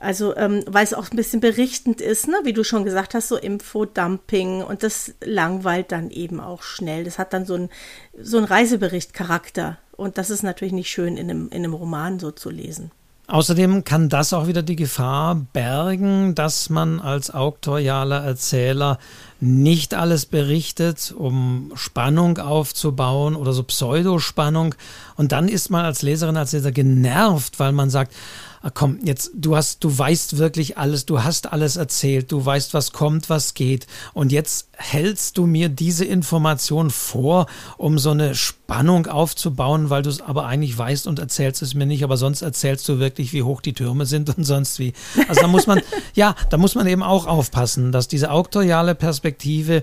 Also, ähm, weil es auch ein bisschen berichtend ist, ne? wie du schon gesagt hast, so Infodumping und das langweilt dann eben auch schnell. Das hat dann so ein, so ein Reisebericht-Charakter und das ist natürlich nicht schön in einem, in einem Roman so zu lesen. Außerdem kann das auch wieder die Gefahr bergen, dass man als auktorialer Erzähler nicht alles berichtet, um Spannung aufzubauen oder so Pseudospannung. Und dann ist man als Leserin, als Leser genervt, weil man sagt, ah, komm, jetzt, du hast, du weißt wirklich alles, du hast alles erzählt, du weißt, was kommt, was geht. Und jetzt hältst du mir diese Information vor, um so eine Spannung aufzubauen, weil du es aber eigentlich weißt und erzählst es mir nicht, aber sonst erzählst du wirklich, wie hoch die Türme sind und sonst wie. Also da muss man, ja, da muss man eben auch aufpassen, dass diese auktoriale Perspektive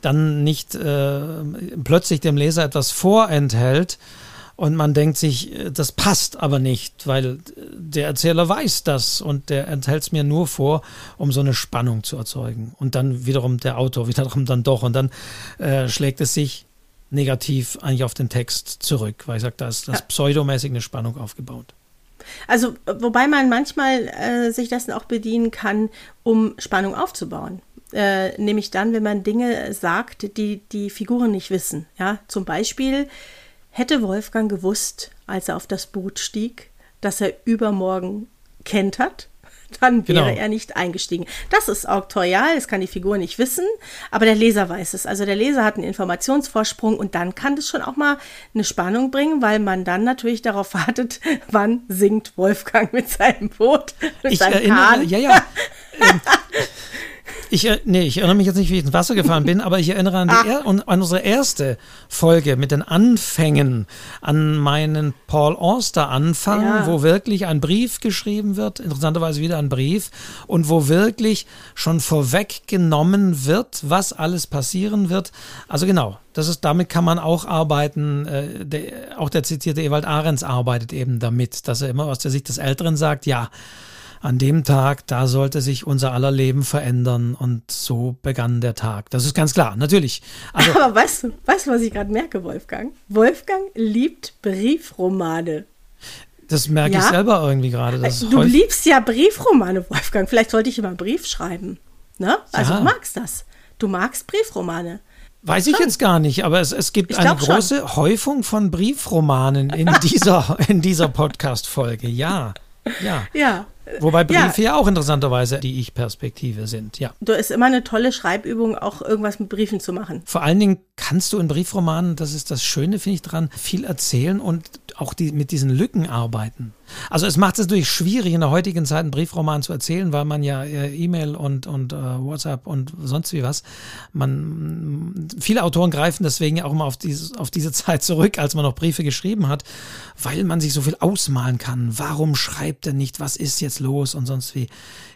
dann nicht äh, plötzlich dem Leser etwas vorenthält, und man denkt sich, äh, das passt aber nicht, weil der Erzähler weiß das und der enthält es mir nur vor, um so eine Spannung zu erzeugen. Und dann wiederum der Autor, wiederum dann doch. Und dann äh, schlägt es sich negativ eigentlich auf den Text zurück, weil ich sage, da ist das pseudomäßig eine Spannung aufgebaut. Also, wobei man manchmal äh, sich dessen auch bedienen kann, um Spannung aufzubauen. Äh, nämlich dann, wenn man Dinge sagt, die die Figuren nicht wissen. Ja, zum Beispiel, Hätte Wolfgang gewusst, als er auf das Boot stieg, dass er übermorgen kentert, dann wäre genau. er nicht eingestiegen. Das ist auktorial, das kann die Figur nicht wissen, aber der Leser weiß es. Also der Leser hat einen Informationsvorsprung und dann kann das schon auch mal eine Spannung bringen, weil man dann natürlich darauf wartet, wann singt Wolfgang mit seinem Boot, mit ich seinem erinnere, Kahn. Ja, ja. ähm, Ich, äh, nee, ich erinnere mich jetzt nicht, wie ich ins Wasser gefahren bin, aber ich erinnere an, die, an unsere erste Folge mit den Anfängen, an meinen Paul Auster-Anfang, ja. wo wirklich ein Brief geschrieben wird, interessanterweise wieder ein Brief, und wo wirklich schon vorweggenommen wird, was alles passieren wird. Also genau, das ist, damit kann man auch arbeiten. Äh, der, auch der zitierte Ewald Ahrens arbeitet eben damit, dass er immer aus der Sicht des Älteren sagt, ja, an dem Tag, da sollte sich unser aller Leben verändern und so begann der Tag. Das ist ganz klar, natürlich. Also, Aber weißt du, weißt du, was ich gerade merke, Wolfgang? Wolfgang liebt Briefromane. Das merke ja? ich selber irgendwie gerade. Du liebst ja Briefromane, Wolfgang. Vielleicht sollte ich immer einen Brief schreiben. Ne? Also ja. du magst das. Du magst Briefromane. Weiß ich jetzt gar nicht, aber es, es gibt eine große schon. Häufung von Briefromanen in dieser, in dieser Podcast-Folge. Ja. Ja. ja. Wobei Briefe ja. ja auch interessanterweise die Ich-Perspektive sind, ja. Du ist immer eine tolle Schreibübung, auch irgendwas mit Briefen zu machen. Vor allen Dingen kannst du in Briefromanen, das ist das Schöne, finde ich dran, viel erzählen und auch die, mit diesen Lücken arbeiten. Also es macht es natürlich schwierig, in der heutigen Zeit einen Briefroman zu erzählen, weil man ja äh, E-Mail und, und uh, WhatsApp und sonst wie was, man, viele Autoren greifen deswegen ja auch immer auf, dieses, auf diese Zeit zurück, als man noch Briefe geschrieben hat, weil man sich so viel ausmalen kann. Warum schreibt er nicht? Was ist jetzt los? Und sonst wie.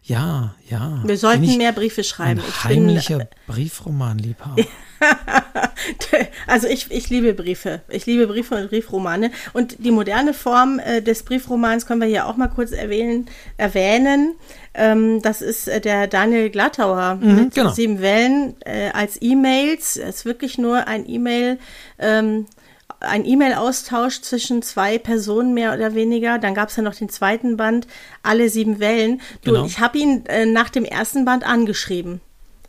Ja, ja. Wir sollten mehr Briefe schreiben. Ein ich heimlicher bin, Briefromanliebhaber. also ich, ich liebe Briefe. Ich liebe Briefe und Briefromane. Und die moderne Form äh, des Briefromans können wir hier auch mal kurz erwähnen. erwähnen. Ähm, das ist äh, der Daniel Glattauer mhm, mit genau. sieben Wellen äh, als E-Mails. Es ist wirklich nur ein E-Mail. Ähm, ein E-Mail-Austausch zwischen zwei Personen mehr oder weniger. Dann gab es ja noch den zweiten Band, alle sieben Wellen. Du, genau. ich habe ihn äh, nach dem ersten Band angeschrieben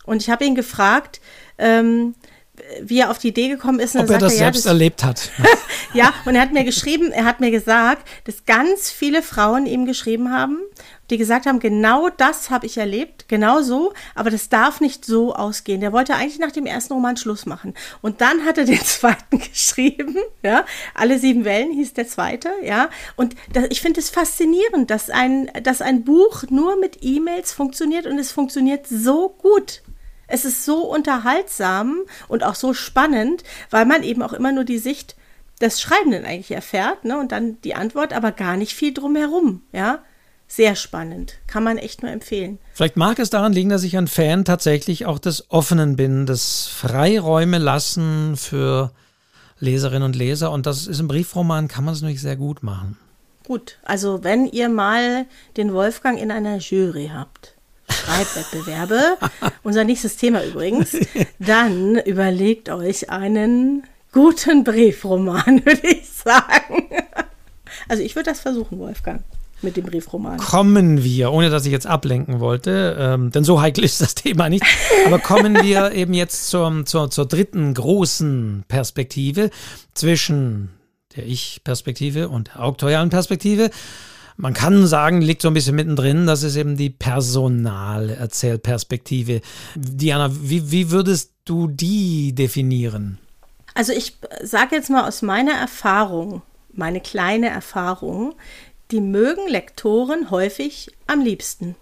und ich habe ihn gefragt, ähm, wie er auf die Idee gekommen ist. Ob er das er, ja, selbst das, erlebt hat. ja, und er hat mir geschrieben, er hat mir gesagt, dass ganz viele Frauen ihm geschrieben haben, die gesagt haben, genau das habe ich erlebt, genau so, aber das darf nicht so ausgehen. Der wollte eigentlich nach dem ersten Roman Schluss machen. Und dann hat er den zweiten geschrieben, ja, alle sieben Wellen hieß der zweite, ja. Und das, ich finde es faszinierend, dass ein, dass ein Buch nur mit E-Mails funktioniert und es funktioniert so gut. Es ist so unterhaltsam und auch so spannend, weil man eben auch immer nur die Sicht des Schreibenden eigentlich erfährt, ne, und dann die Antwort, aber gar nicht viel drumherum, ja. Sehr spannend. Kann man echt nur empfehlen. Vielleicht mag es daran liegen, dass ich ein Fan tatsächlich auch des Offenen bin, des Freiräume lassen für Leserinnen und Leser. Und das ist im Briefroman, kann man es natürlich sehr gut machen. Gut, also wenn ihr mal den Wolfgang in einer Jury habt, Schreibwettbewerbe, unser nächstes Thema übrigens, dann überlegt euch einen guten Briefroman, würde ich sagen. Also ich würde das versuchen, Wolfgang mit dem Briefroman. Kommen wir, ohne dass ich jetzt ablenken wollte, ähm, denn so heikel ist das Thema nicht, aber kommen wir eben jetzt zur, zur, zur dritten großen Perspektive zwischen der Ich-Perspektive und der auktorialen Perspektive. Man kann sagen, liegt so ein bisschen mittendrin, das ist eben die personale Erzählperspektive. Diana, wie, wie würdest du die definieren? Also ich sage jetzt mal aus meiner Erfahrung, meine kleine Erfahrung, die mögen Lektoren häufig am liebsten.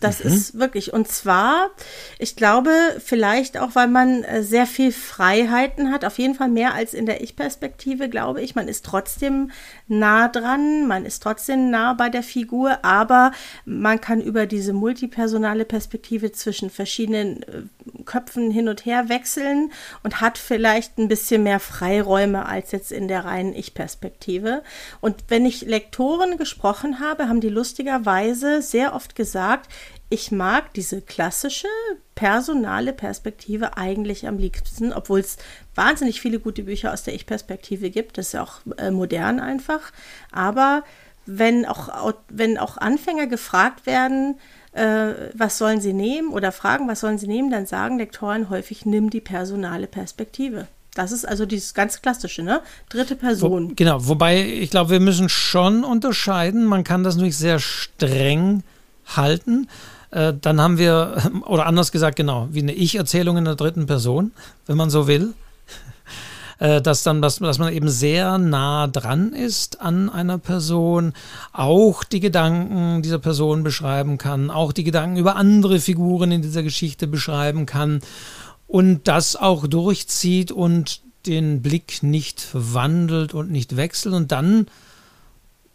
Das mhm. ist wirklich, und zwar, ich glaube, vielleicht auch, weil man äh, sehr viel Freiheiten hat, auf jeden Fall mehr als in der Ich-Perspektive, glaube ich. Man ist trotzdem nah dran, man ist trotzdem nah bei der Figur, aber man kann über diese multipersonale Perspektive zwischen verschiedenen äh, Köpfen hin und her wechseln und hat vielleicht ein bisschen mehr Freiräume als jetzt in der reinen Ich-Perspektive. Und wenn ich Lektoren gesprochen habe, haben die lustigerweise sehr oft gesagt, ich mag diese klassische personale Perspektive eigentlich am liebsten, obwohl es wahnsinnig viele gute Bücher aus der Ich-Perspektive gibt. Das ist ja auch äh, modern einfach. Aber wenn auch, wenn auch Anfänger gefragt werden, äh, was sollen sie nehmen oder fragen, was sollen sie nehmen, dann sagen Lektoren häufig, nimm die personale Perspektive. Das ist also dieses ganz klassische, ne? Dritte Person. Wo, genau, wobei ich glaube, wir müssen schon unterscheiden. Man kann das natürlich sehr streng halten. Äh, dann haben wir, oder anders gesagt, genau, wie eine Ich-Erzählung in der dritten Person, wenn man so will. Äh, dass dann, dass, dass man eben sehr nah dran ist an einer Person, auch die Gedanken dieser Person beschreiben kann, auch die Gedanken über andere Figuren in dieser Geschichte beschreiben kann und das auch durchzieht und den Blick nicht wandelt und nicht wechselt und dann,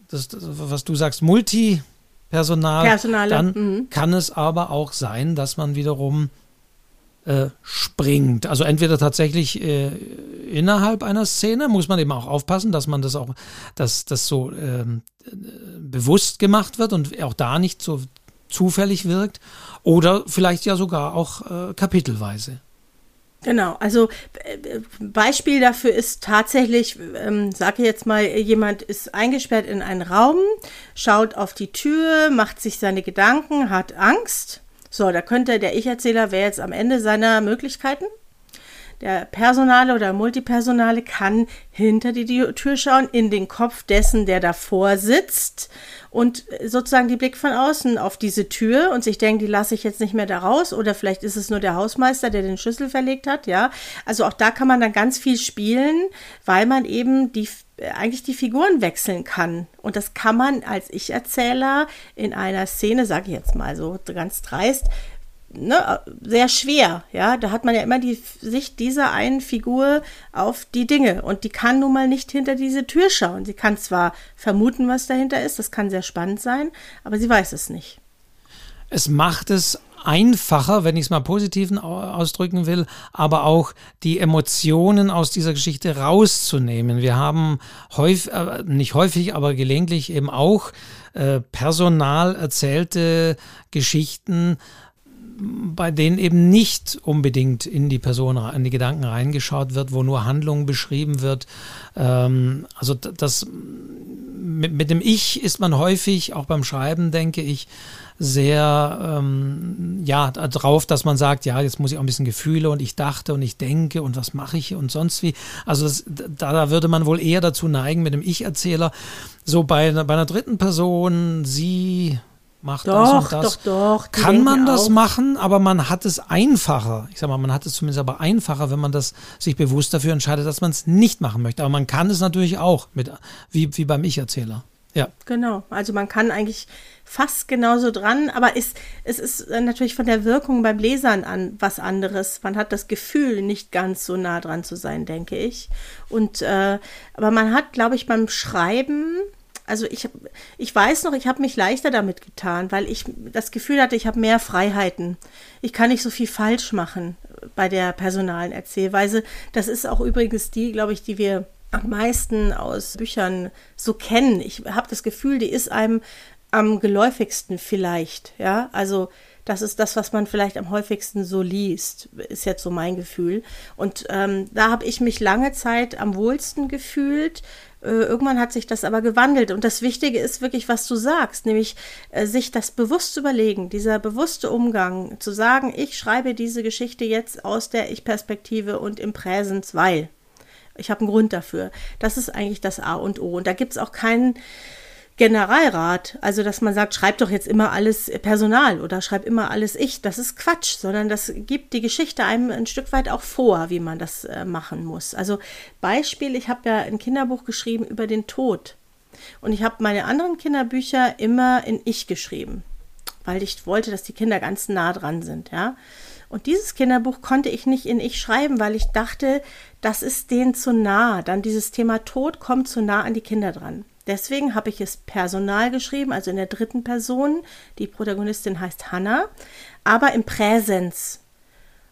das, das was du sagst, Multipersonal, Personale. dann Mhm. kann es aber auch sein, dass man wiederum äh, springt. Also entweder tatsächlich äh, innerhalb einer Szene muss man eben auch aufpassen, dass man das auch, dass das so ähm, äh, bewusst gemacht wird und auch da nicht so zufällig wirkt. Oder vielleicht ja sogar auch äh, kapitelweise. Genau, also äh, Beispiel dafür ist tatsächlich, ähm, sage jetzt mal, jemand ist eingesperrt in einen Raum, schaut auf die Tür, macht sich seine Gedanken, hat Angst. So, da könnte der Ich-Erzähler wäre jetzt am Ende seiner Möglichkeiten. Der Personale oder Multipersonale kann hinter die Tür schauen, in den Kopf dessen, der davor sitzt und sozusagen die Blick von außen auf diese Tür und sich denkt, die lasse ich jetzt nicht mehr da raus oder vielleicht ist es nur der Hausmeister, der den Schlüssel verlegt hat, ja. Also auch da kann man dann ganz viel spielen, weil man eben die eigentlich die Figuren wechseln kann. Und das kann man als Ich-Erzähler in einer Szene, sage ich jetzt mal so ganz dreist, ne, sehr schwer. Ja, da hat man ja immer die Sicht dieser einen Figur auf die Dinge und die kann nun mal nicht hinter diese Tür schauen. Sie kann zwar vermuten, was dahinter ist, das kann sehr spannend sein, aber sie weiß es nicht. Es macht es einfacher, wenn ich es mal positiv ausdrücken will, aber auch die Emotionen aus dieser Geschichte rauszunehmen. Wir haben häufig, äh, nicht häufig, aber gelegentlich eben auch äh, personal erzählte Geschichten, bei denen eben nicht unbedingt in die Person, in die Gedanken reingeschaut wird, wo nur Handlung beschrieben wird. Ähm, also das mit, mit, dem Ich ist man häufig, auch beim Schreiben, denke ich, sehr ähm, ja drauf, dass man sagt, ja, jetzt muss ich auch ein bisschen Gefühle und ich dachte und ich denke und was mache ich und sonst wie. Also das, da, da würde man wohl eher dazu neigen mit dem Ich-Erzähler. So bei, bei einer dritten Person, sie macht doch, das und das. Doch, doch, Kann man das auch. machen, aber man hat es einfacher. Ich sag mal, man hat es zumindest aber einfacher, wenn man das sich bewusst dafür entscheidet, dass man es nicht machen möchte. Aber man kann es natürlich auch mit, wie, wie beim Ich-Erzähler. Ja. Genau. Also man kann eigentlich fast genauso dran, aber ist, es ist natürlich von der Wirkung beim Lesern an was anderes. Man hat das Gefühl, nicht ganz so nah dran zu sein, denke ich. Und äh, aber man hat, glaube ich, beim Schreiben also ich, ich weiß noch, ich habe mich leichter damit getan, weil ich das Gefühl hatte, ich habe mehr Freiheiten. Ich kann nicht so viel falsch machen bei der personalen Erzählweise. Das ist auch übrigens die, glaube ich, die wir am meisten aus Büchern so kennen. Ich habe das Gefühl, die ist einem am geläufigsten vielleicht. Ja, also das ist das, was man vielleicht am häufigsten so liest, ist jetzt so mein Gefühl. Und ähm, da habe ich mich lange Zeit am wohlsten gefühlt. Äh, irgendwann hat sich das aber gewandelt. Und das Wichtige ist wirklich, was du sagst, nämlich äh, sich das bewusst zu überlegen, dieser bewusste Umgang, zu sagen, ich schreibe diese Geschichte jetzt aus der Ich-Perspektive und im Präsens, weil. Ich habe einen Grund dafür. Das ist eigentlich das A und O. Und da gibt es auch keinen Generalrat, also dass man sagt, schreib doch jetzt immer alles Personal oder schreib immer alles ich, das ist Quatsch, sondern das gibt die Geschichte einem ein Stück weit auch vor, wie man das äh, machen muss. Also Beispiel, ich habe ja ein Kinderbuch geschrieben über den Tod und ich habe meine anderen Kinderbücher immer in ich geschrieben, weil ich wollte, dass die Kinder ganz nah dran sind, ja. Und dieses Kinderbuch konnte ich nicht in ich schreiben, weil ich dachte, das ist denen zu nah. Dann dieses Thema Tod kommt zu nah an die Kinder dran. Deswegen habe ich es personal geschrieben, also in der dritten Person. Die Protagonistin heißt Hannah, aber im Präsens.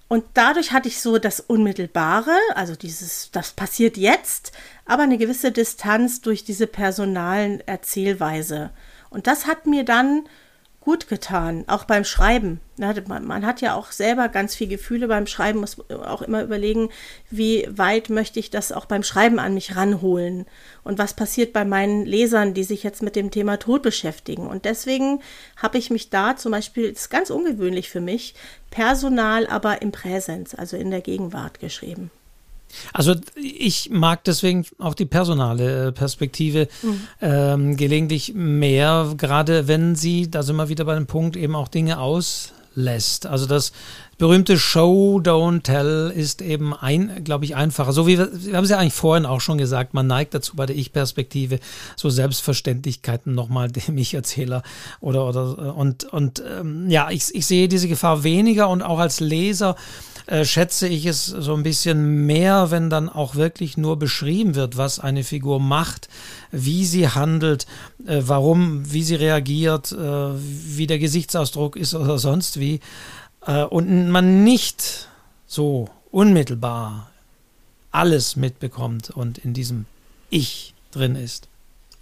Und dadurch hatte ich so das Unmittelbare, also dieses, das passiert jetzt, aber eine gewisse Distanz durch diese personalen Erzählweise. Und das hat mir dann gut getan, auch beim Schreiben. Man hat ja auch selber ganz viel Gefühle beim Schreiben, muss auch immer überlegen, wie weit möchte ich das auch beim Schreiben an mich ranholen und was passiert bei meinen Lesern, die sich jetzt mit dem Thema Tod beschäftigen. Und deswegen habe ich mich da zum Beispiel, ist ganz ungewöhnlich für mich, personal, aber im Präsens, also in der Gegenwart geschrieben. Also ich mag deswegen auch die personale Perspektive mhm. ähm, gelegentlich mehr, gerade wenn sie, da sind wir wieder bei dem Punkt, eben auch Dinge auslässt. Also dass berühmte Show, Don't Tell ist eben ein, glaube ich, einfacher. So wie wir, wir haben es ja eigentlich vorhin auch schon gesagt, man neigt dazu bei der Ich-Perspektive so Selbstverständlichkeiten nochmal dem Ich-Erzähler oder, oder, und, und, ähm, ja, ich, ich sehe diese Gefahr weniger und auch als Leser äh, schätze ich es so ein bisschen mehr, wenn dann auch wirklich nur beschrieben wird, was eine Figur macht, wie sie handelt, äh, warum, wie sie reagiert, äh, wie der Gesichtsausdruck ist oder sonst wie. Äh, und man nicht so unmittelbar alles mitbekommt und in diesem Ich drin ist.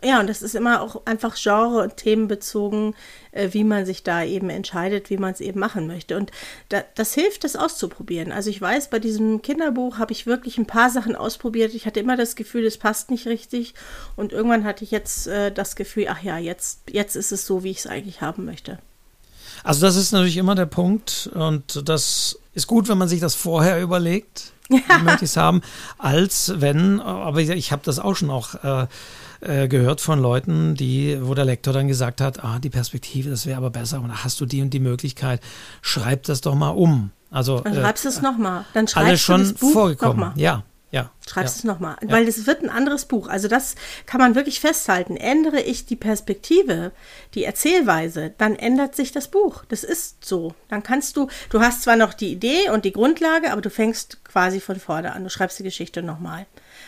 Ja, und das ist immer auch einfach genre- und themenbezogen, äh, wie man sich da eben entscheidet, wie man es eben machen möchte. Und da, das hilft, das auszuprobieren. Also ich weiß, bei diesem Kinderbuch habe ich wirklich ein paar Sachen ausprobiert. Ich hatte immer das Gefühl, das passt nicht richtig. Und irgendwann hatte ich jetzt äh, das Gefühl, ach ja, jetzt, jetzt ist es so, wie ich es eigentlich haben möchte. Also das ist natürlich immer der Punkt und das ist gut, wenn man sich das vorher überlegt, wie möchte ich es haben, als wenn, aber ich habe das auch schon auch äh, äh, gehört von Leuten, die, wo der Lektor dann gesagt hat, ah, die Perspektive, das wäre aber besser und hast du die und die Möglichkeit, schreib das doch mal um. Also, dann schreibst du es nochmal. Dann schreibst alles schon du das Buch vorgekommen. Noch mal. Ja, ja. Schreibst ja. es nochmal. Ja. Weil es wird ein anderes Buch. Also das kann man wirklich festhalten. Ändere ich die Perspektive, die Erzählweise, dann ändert sich das Buch. Das ist so. Dann kannst du, du hast zwar noch die Idee und die Grundlage, aber du fängst quasi von vorne an. Du schreibst die Geschichte nochmal.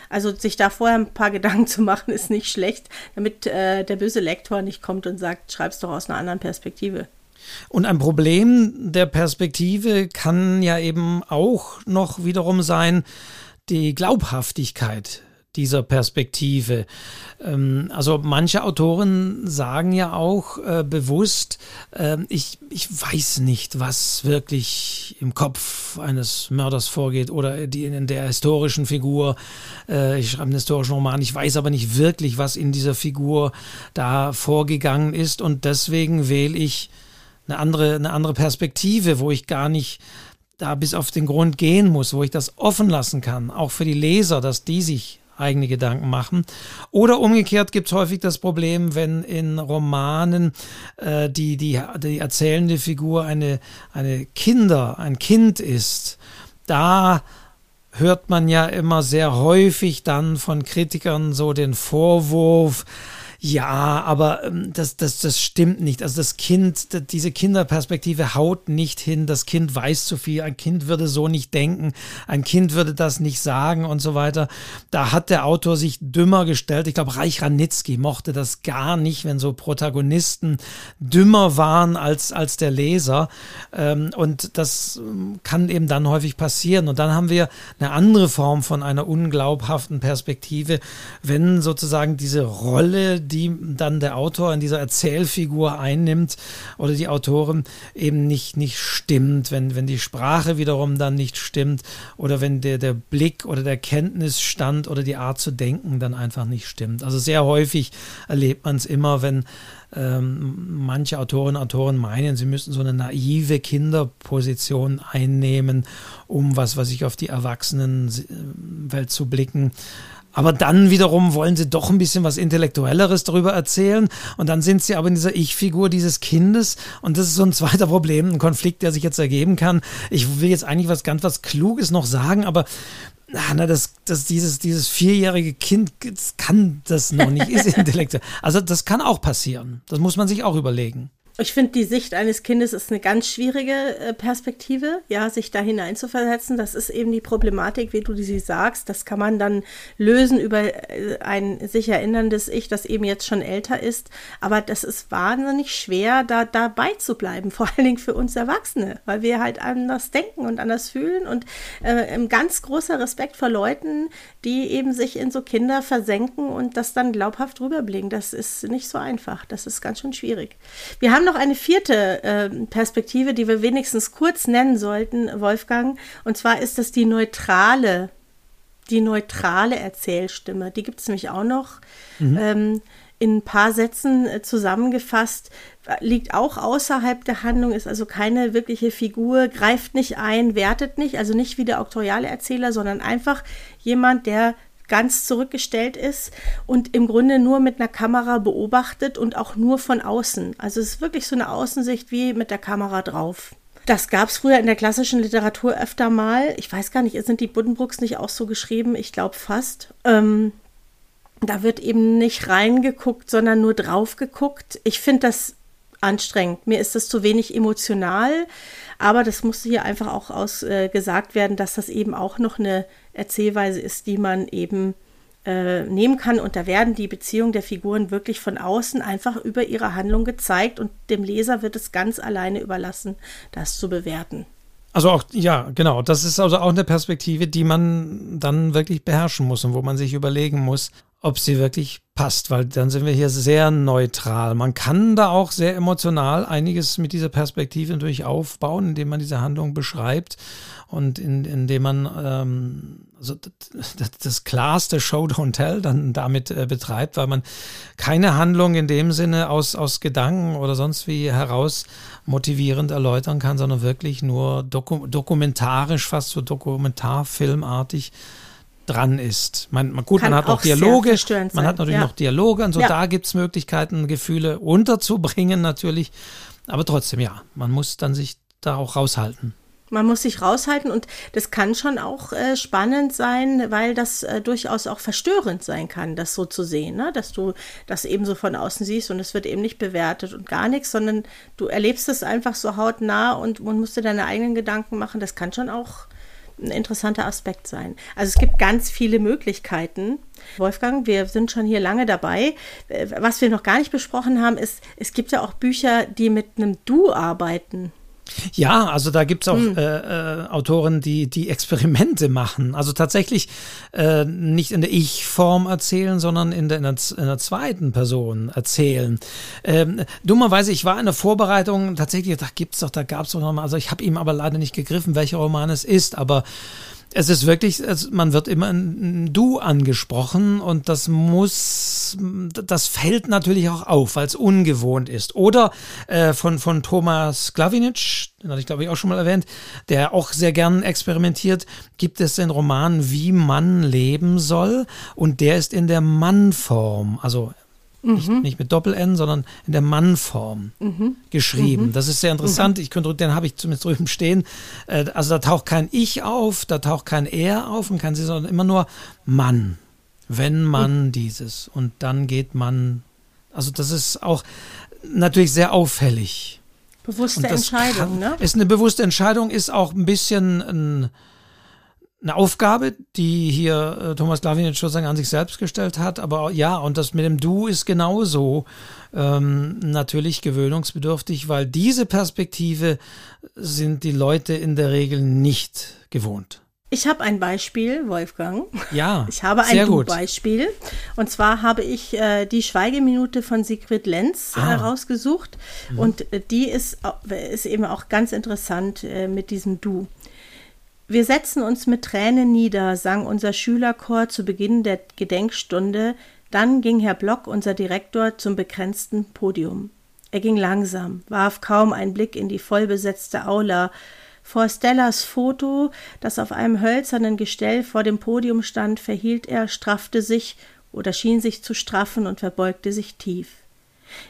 Also sich da vorher ein paar Gedanken zu machen, ist nicht schlecht, damit äh, der böse Lektor nicht kommt und sagt, schreib's doch aus einer anderen Perspektive. Und ein Problem der Perspektive kann ja eben auch noch wiederum sein, die Glaubhaftigkeit dieser Perspektive. Ähm, also manche Autoren sagen ja auch äh, bewusst, äh, ich, ich weiß nicht, was wirklich im Kopf eines Mörders vorgeht oder die, in der historischen Figur. Äh, ich schreibe einen historischen Roman, ich weiß aber nicht wirklich, was in dieser Figur da vorgegangen ist und deswegen wähle ich eine andere, eine andere Perspektive, wo ich gar nicht da bis auf den Grund gehen muss, wo ich das offen lassen kann, auch für die Leser, dass die sich eigene Gedanken machen. Oder umgekehrt gibt es häufig das Problem, wenn in Romanen äh, die, die, die erzählende Figur eine, eine Kinder, ein Kind ist. Da hört man ja immer sehr häufig dann von Kritikern so den Vorwurf, ja, aber ähm, das, das, das stimmt nicht. Also das Kind, diese Kinderperspektive haut nicht hin. Das Kind weiß zu viel. Ein Kind würde so nicht denken. Ein Kind würde das nicht sagen und so weiter. Da hat der Autor sich dümmer gestellt. Ich glaube, Reich Ranitzky mochte das gar nicht, wenn so Protagonisten dümmer waren als, als der Leser. Ähm, und das ähm, kann eben dann häufig passieren. Und dann haben wir eine andere Form von einer unglaubhaften Perspektive, wenn sozusagen diese Rolle, die dann der Autor in dieser Erzählfigur einnimmt oder die Autorin eben nicht, nicht stimmt, wenn, wenn die Sprache wiederum dann nicht stimmt oder wenn der, der Blick oder der Kenntnisstand oder die Art zu denken dann einfach nicht stimmt. Also sehr häufig erlebt man es immer, wenn ähm, manche Autorinnen und Autoren meinen, sie müssten so eine naive Kinderposition einnehmen, um was, was ich auf die Erwachsenenwelt zu blicken. Aber dann wiederum wollen sie doch ein bisschen was Intellektuelleres darüber erzählen. Und dann sind sie aber in dieser Ich-Figur dieses Kindes. Und das ist so ein zweiter Problem, ein Konflikt, der sich jetzt ergeben kann. Ich will jetzt eigentlich was ganz was Kluges noch sagen, aber na, das, das, dieses, dieses vierjährige Kind das kann das noch nicht, ist intellektuell. Also das kann auch passieren. Das muss man sich auch überlegen. Ich finde, die Sicht eines Kindes ist eine ganz schwierige äh, Perspektive, ja, sich da hineinzuversetzen. Das ist eben die Problematik, wie du sie sagst. Das kann man dann lösen über äh, ein sich erinnerndes Ich, das eben jetzt schon älter ist. Aber das ist wahnsinnig schwer, da dabei zu bleiben, vor allen Dingen für uns Erwachsene, weil wir halt anders denken und anders fühlen. Und äh, ganz großer Respekt vor Leuten, die eben sich in so Kinder versenken und das dann glaubhaft rüberbringen. Das ist nicht so einfach. Das ist ganz schön schwierig. Wir haben noch eine vierte äh, Perspektive, die wir wenigstens kurz nennen sollten, Wolfgang. Und zwar ist das die neutrale, die neutrale Erzählstimme. Die gibt es nämlich auch noch. Mhm. Ähm, in ein paar Sätzen äh, zusammengefasst, liegt auch außerhalb der Handlung, ist also keine wirkliche Figur, greift nicht ein, wertet nicht, also nicht wie der auktoriale Erzähler, sondern einfach jemand, der ganz zurückgestellt ist und im Grunde nur mit einer Kamera beobachtet und auch nur von außen. Also es ist wirklich so eine Außensicht wie mit der Kamera drauf. Das gab es früher in der klassischen Literatur öfter mal. Ich weiß gar nicht, sind die Buddenbrooks nicht auch so geschrieben? Ich glaube fast. Ähm, da wird eben nicht reingeguckt, sondern nur drauf geguckt. Ich finde das anstrengend. Mir ist das zu wenig emotional, aber das muss hier einfach auch ausgesagt äh, werden, dass das eben auch noch eine Erzählweise ist, die man eben äh, nehmen kann. Und da werden die Beziehungen der Figuren wirklich von außen einfach über ihre Handlung gezeigt und dem Leser wird es ganz alleine überlassen, das zu bewerten. Also auch, ja, genau. Das ist also auch eine Perspektive, die man dann wirklich beherrschen muss und wo man sich überlegen muss, ob sie wirklich passt, weil dann sind wir hier sehr neutral. Man kann da auch sehr emotional einiges mit dieser Perspektive natürlich aufbauen, indem man diese Handlung beschreibt und in, indem man ähm, also das, das klarste Show Don't Tell dann damit äh, betreibt, weil man keine Handlung in dem Sinne aus, aus Gedanken oder sonst wie heraus motivierend erläutern kann, sondern wirklich nur doku dokumentarisch, fast so dokumentarfilmartig dran ist. Man, man gut, Kann man hat auch Dialoge, man hat natürlich ja. noch Dialoge und so, ja. da gibt es Möglichkeiten, Gefühle unterzubringen natürlich. Aber trotzdem, ja, man muss dann sich da auch raushalten. Man muss sich raushalten und das kann schon auch äh, spannend sein, weil das äh, durchaus auch verstörend sein kann, das so zu sehen, ne? dass du das eben so von außen siehst und es wird eben nicht bewertet und gar nichts, sondern du erlebst es einfach so hautnah und, und musst dir deine eigenen Gedanken machen. Das kann schon auch ein interessanter Aspekt sein. Also es gibt ganz viele Möglichkeiten. Wolfgang, wir sind schon hier lange dabei. Äh, was wir noch gar nicht besprochen haben, ist, es gibt ja auch Bücher, die mit einem Du arbeiten. Ja, also da gibt es auch hm. äh, äh, Autoren, die, die Experimente machen. Also tatsächlich äh, nicht in der Ich-Form erzählen, sondern in der, in der, in der zweiten Person erzählen. Ähm, dummerweise, ich war in der Vorbereitung, tatsächlich, da gibt's doch, da gab es doch nochmal, also ich habe ihm aber leider nicht gegriffen, welcher Roman es ist, aber es ist wirklich, es, man wird immer ein Du angesprochen und das muss, das fällt natürlich auch auf, weil es ungewohnt ist. Oder äh, von, von Thomas Glavinic, den hatte ich glaube ich auch schon mal erwähnt, der auch sehr gern experimentiert, gibt es den Roman Wie man leben soll und der ist in der Mannform, also mhm. nicht, mit Doppel-N, sondern in der Mannform mhm. geschrieben. Mhm. Das ist sehr interessant. Mhm. Ich könnte, den habe ich zumindest drüben stehen. Äh, also da taucht kein Ich auf, da taucht kein Er auf und kein Sie, sondern immer nur Mann. Wenn man mhm. dieses. Und dann geht man. Also das ist auch natürlich sehr auffällig. Bewusste Entscheidung, kann, ne? Ist eine bewusste Entscheidung, ist auch ein bisschen ein eine Aufgabe, die hier äh, Thomas Glavin sozusagen an sich selbst gestellt hat. Aber ja, und das mit dem Du ist genauso ähm, natürlich gewöhnungsbedürftig, weil diese Perspektive sind die Leute in der Regel nicht gewohnt. Ich habe ein Beispiel, Wolfgang. Ja. Ich habe ein Du-Beispiel. Und zwar habe ich äh, die Schweigeminute von Sigrid Lenz äh, ah. rausgesucht. Mhm. Und äh, die ist, ist eben auch ganz interessant äh, mit diesem Du. Wir setzen uns mit Tränen nieder, sang unser Schülerchor zu Beginn der Gedenkstunde, dann ging Herr Block, unser Direktor, zum begrenzten Podium. Er ging langsam, warf kaum einen Blick in die vollbesetzte Aula. Vor Stellas Foto, das auf einem hölzernen Gestell vor dem Podium stand, verhielt er, straffte sich oder schien sich zu straffen und verbeugte sich tief.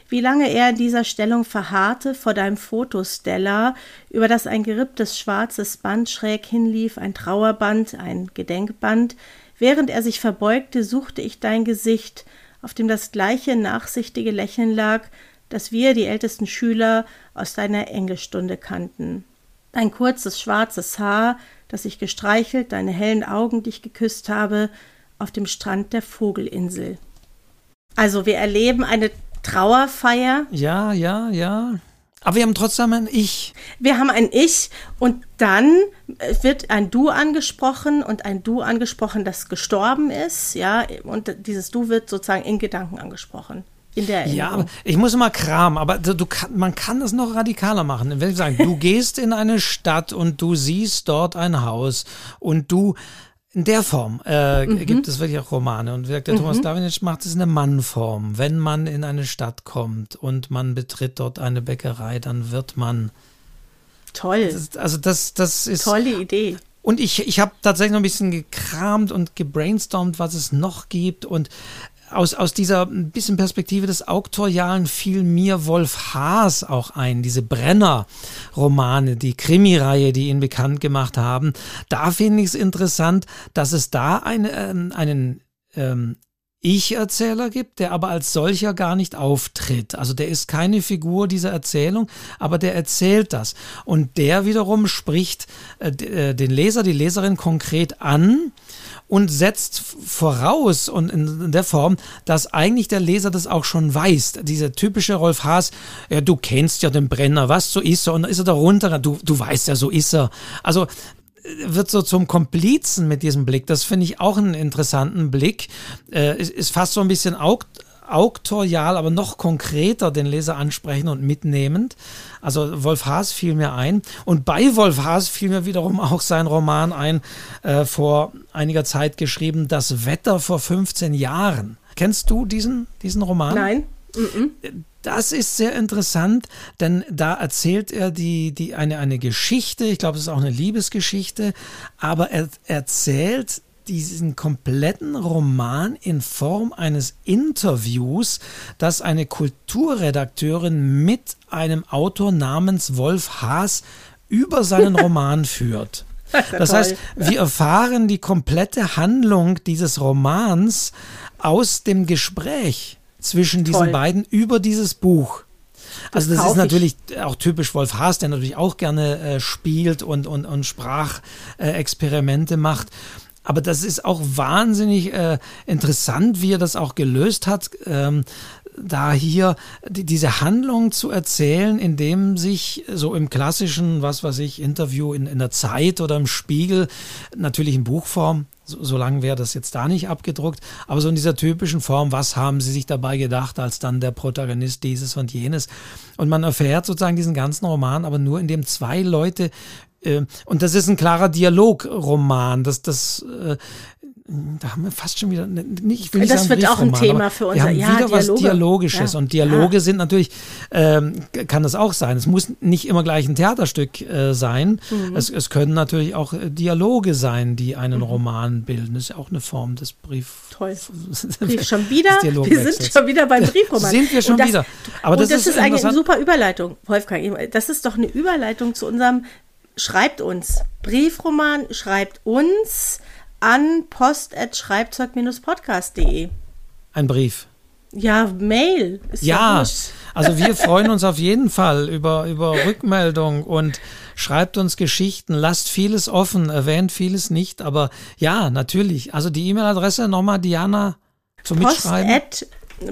Wie lange er in dieser Stellung verharrte vor deinem Foto, Stella, über das ein geripptes schwarzes Band schräg hinlief, ein Trauerband, ein Gedenkband. Während er sich verbeugte, suchte ich dein Gesicht, auf dem das gleiche nachsichtige Lächeln lag, das wir, die ältesten Schüler, aus deiner Englischstunde kannten. Dein kurzes schwarzes Haar, das ich gestreichelt, deine hellen Augen, die ich geküsst habe, auf dem Strand der Vogelinsel. Also wir erleben eine Trauerfeier. Ja, ja, ja. Aber wir haben trotzdem ein Ich. Wir haben ein Ich und dann wird ein Du angesprochen und ein Du angesprochen, das gestorben ist, ja, und dieses Du wird sozusagen in Gedanken angesprochen. In der Erinnerung. Ja, ich muss immer kramen, aber du, man kann das noch radikaler machen. Wenn ich sagen, du gehst in eine Stadt und du siehst dort ein Haus und du in der Form äh, mhm. gibt es wirklich auch Romane. Und der mhm. Thomas Davinic macht es in der Mannform. Wenn man in eine Stadt kommt und man betritt dort eine Bäckerei, dann wird man. Toll. Das, also das, das ist. Tolle Idee. Und ich, ich habe tatsächlich noch ein bisschen gekramt und gebrainstormt, was es noch gibt. Und aus, aus dieser bisschen Perspektive des Auktorialen fiel mir Wolf Haas auch ein, diese Brenner-Romane, die Krimireihe, die ihn bekannt gemacht haben. Da finde ich es interessant, dass es da eine, ähm, einen ähm, ich-Erzähler gibt, der aber als solcher gar nicht auftritt. Also der ist keine Figur dieser Erzählung, aber der erzählt das. Und der wiederum spricht äh, äh den Leser, die Leserin konkret an und setzt voraus und in der Form, dass eigentlich der Leser das auch schon weiß. Dieser typische Rolf Haas, ja, du kennst ja den Brenner, was, so ist er, und dann ist er da runter, du, du weißt ja, so ist er. Also wird so zum Komplizen mit diesem Blick. Das finde ich auch einen interessanten Blick. Äh, ist, ist fast so ein bisschen auk auktorial, aber noch konkreter den Leser ansprechen und mitnehmend. Also Wolf Haas fiel mir ein. Und bei Wolf Haas fiel mir wiederum auch sein Roman ein, äh, vor einiger Zeit geschrieben, Das Wetter vor 15 Jahren. Kennst du diesen, diesen Roman? Nein. -mm. Das ist sehr interessant, denn da erzählt er die, die eine, eine Geschichte, ich glaube, es ist auch eine Liebesgeschichte, aber er erzählt diesen kompletten Roman in Form eines Interviews, das eine Kulturredakteurin mit einem Autor namens Wolf Haas über seinen Roman führt. Das heißt, wir erfahren die komplette Handlung dieses Romans aus dem Gespräch zwischen diesen Toll. beiden über dieses Buch. Also das, das ist natürlich ich. auch typisch Wolf Haas, der natürlich auch gerne äh, spielt und, und, und Sprachexperimente äh, macht. Aber das ist auch wahnsinnig äh, interessant, wie er das auch gelöst hat. Ähm, da hier die, diese Handlung zu erzählen, indem sich so im klassischen, was weiß ich, Interview in, in der Zeit oder im Spiegel, natürlich in Buchform, so, so lange wäre das jetzt da nicht abgedruckt, aber so in dieser typischen Form, was haben sie sich dabei gedacht, als dann der Protagonist dieses und jenes. Und man erfährt sozusagen diesen ganzen Roman, aber nur indem zwei Leute und das ist ein klarer Dialogroman. Das, das, äh, da haben wir fast schon wieder, ne, ich will nicht das sagen wird auch ein Thema für uns. Wir haben ja, wieder Dialoge. was Dialogisches ja. und Dialoge ja. sind natürlich, ähm, kann das auch sein. Es muss nicht immer gleich ein Theaterstück äh, sein. Mhm. Es, es können natürlich auch äh, Dialoge sein, die einen mhm. Roman bilden. Das ist ja auch eine Form des Brief. Toll. Brief schon wieder. Wir sind schon wieder beim Briefroman. sind wir schon das, wieder. Aber das, das ist, ist eigentlich eine super Überleitung, Wolfgang. Das ist doch eine Überleitung zu unserem Schreibt uns. Briefroman schreibt uns an post.schreibzeug-podcast.de. Ein Brief. Ja, Mail. Ist ja, also wir freuen uns auf jeden Fall über, über Rückmeldung und schreibt uns Geschichten, lasst vieles offen, erwähnt vieles nicht, aber ja, natürlich. Also die E-Mail-Adresse nochmal, Diana, zum Post Mitschreiben. At,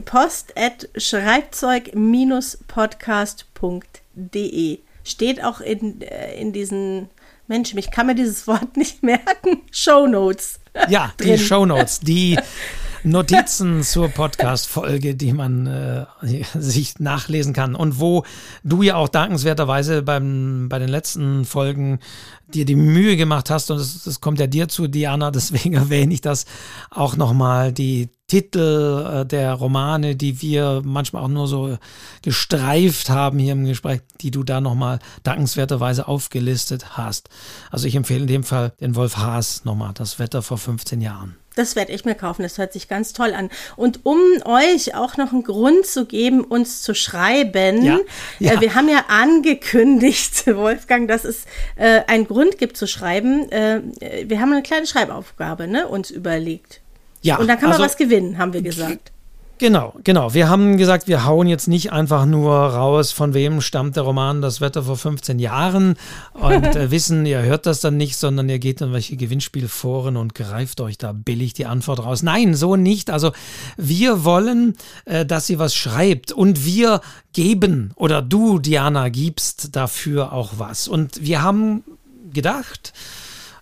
post at schreibzeug-podcast.de steht auch in, äh, in diesen Mensch, ich kann mir dieses Wort nicht merken. Show Notes. Ja, die Show Notes, die Notizen zur Podcast-Folge, die man äh, sich nachlesen kann und wo du ja auch dankenswerterweise beim, bei den letzten Folgen dir die Mühe gemacht hast und das, das kommt ja dir zu, Diana, deswegen erwähne ich das auch nochmal, die Titel äh, der Romane, die wir manchmal auch nur so gestreift haben hier im Gespräch, die du da nochmal dankenswerterweise aufgelistet hast. Also ich empfehle in dem Fall den Wolf Haas nochmal, das Wetter vor 15 Jahren. Das werde ich mir kaufen. Das hört sich ganz toll an. Und um euch auch noch einen Grund zu geben, uns zu schreiben, ja, ja. Äh, wir haben ja angekündigt, Wolfgang, dass es äh, einen Grund gibt zu schreiben. Äh, wir haben eine kleine Schreibaufgabe ne, uns überlegt. Ja, und dann kann man also, was gewinnen, haben wir gesagt. Genau, genau. Wir haben gesagt, wir hauen jetzt nicht einfach nur raus, von wem stammt der Roman Das Wetter vor 15 Jahren und äh, wissen, ihr hört das dann nicht, sondern ihr geht in welche Gewinnspielforen und greift euch da billig die Antwort raus. Nein, so nicht. Also wir wollen, äh, dass ihr was schreibt und wir geben oder du, Diana, gibst dafür auch was. Und wir haben gedacht,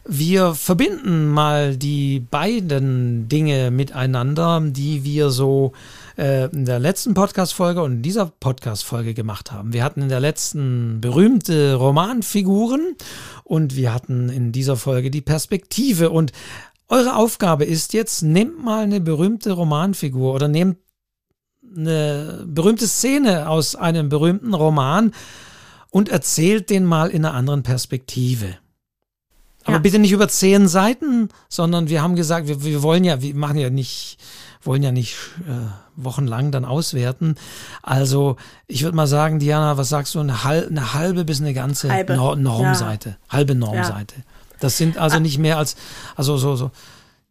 wir verbinden mal die beiden Dinge miteinander, die wir so äh, in der letzten Podcast-Folge und in dieser Podcast-Folge gemacht haben. Wir hatten in der letzten berühmte Romanfiguren und wir hatten in dieser Folge die Perspektive. Und eure Aufgabe ist jetzt, nehmt mal eine berühmte Romanfigur oder nehmt eine berühmte Szene aus einem berühmten Roman und erzählt den mal in einer anderen Perspektive. Aber ja. bitte nicht über zehn Seiten, sondern wir haben gesagt, wir, wir wollen ja, wir machen ja nicht wollen ja nicht äh, wochenlang dann auswerten. Also ich würde mal sagen, Diana, was sagst du, eine, halbe, eine halbe bis eine ganze Halbe. Nor Normseite, Ja. halbe Normseite. Das sind also nicht mehr als, also so, so,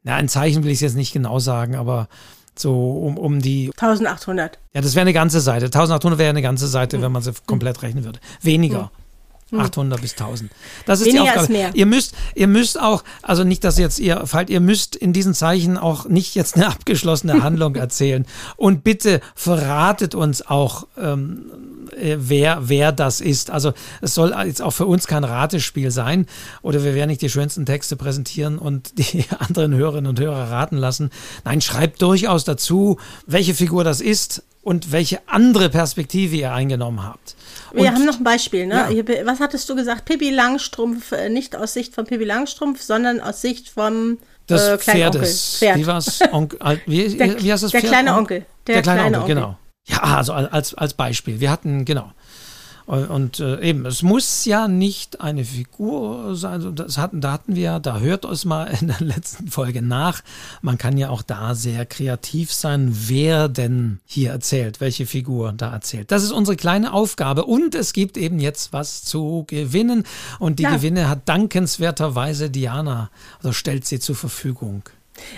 na, ein Zeichen will ich jetzt nicht genau sagen, aber so um, um die 1800. ja, das wäre eine ganze Seite. 1800 wäre eine ganze Seite, wenn man sie komplett rechnen würde. Weniger. 800 bis 1000. Das ist Weniger die Aufgabe. ist mehr. Ihr müsst, ihr müsst auch, also nicht, dass jetzt ihr fallt, ihr müsst in diesen Zeichen auch nicht jetzt eine abgeschlossene Handlung erzählen. Und bitte verratet uns auch, ähm, äh, wer, wer das ist. Also es soll jetzt auch für uns kein Ratespiel sein oder wir werden nicht die schönsten Texte präsentieren und die anderen Hörerinnen und Hörer raten lassen. Nein, schreibt durchaus dazu, welche Figur das ist und welche andere Perspektive ihr eingenommen habt. Wir Und- haben noch ein Beispiel, ne? Ja. Was hattest du gesagt? Pippi Langstrumpf, äh, nicht aus Sicht von Pippi Langstrumpf, sondern aus Sicht vom des äh. Pferdes. Pferd. Wie war's? Onkel, wie, Der- wie heißt das der Pferd? kleine On- Onkel. Der, Der kleine, kleine Onkel, Onkel. genau. Ja, also als, als Beispiel. Wir hatten, genau. Und, äh, eben, es muss ja nicht eine Figur sein. Also Das hatten, da hatten wir, da hört es mal in der letzten Folge nach. Man kann ja auch da sehr kreativ sein, wer denn hier erzählt, welche Figur da erzählt. Das ist unsere kleine Aufgabe. Und es gibt eben jetzt was zu gewinnen. Und die Ja. Gewinne hat dankenswerterweise Diana, also stellt sie zur Verfügung.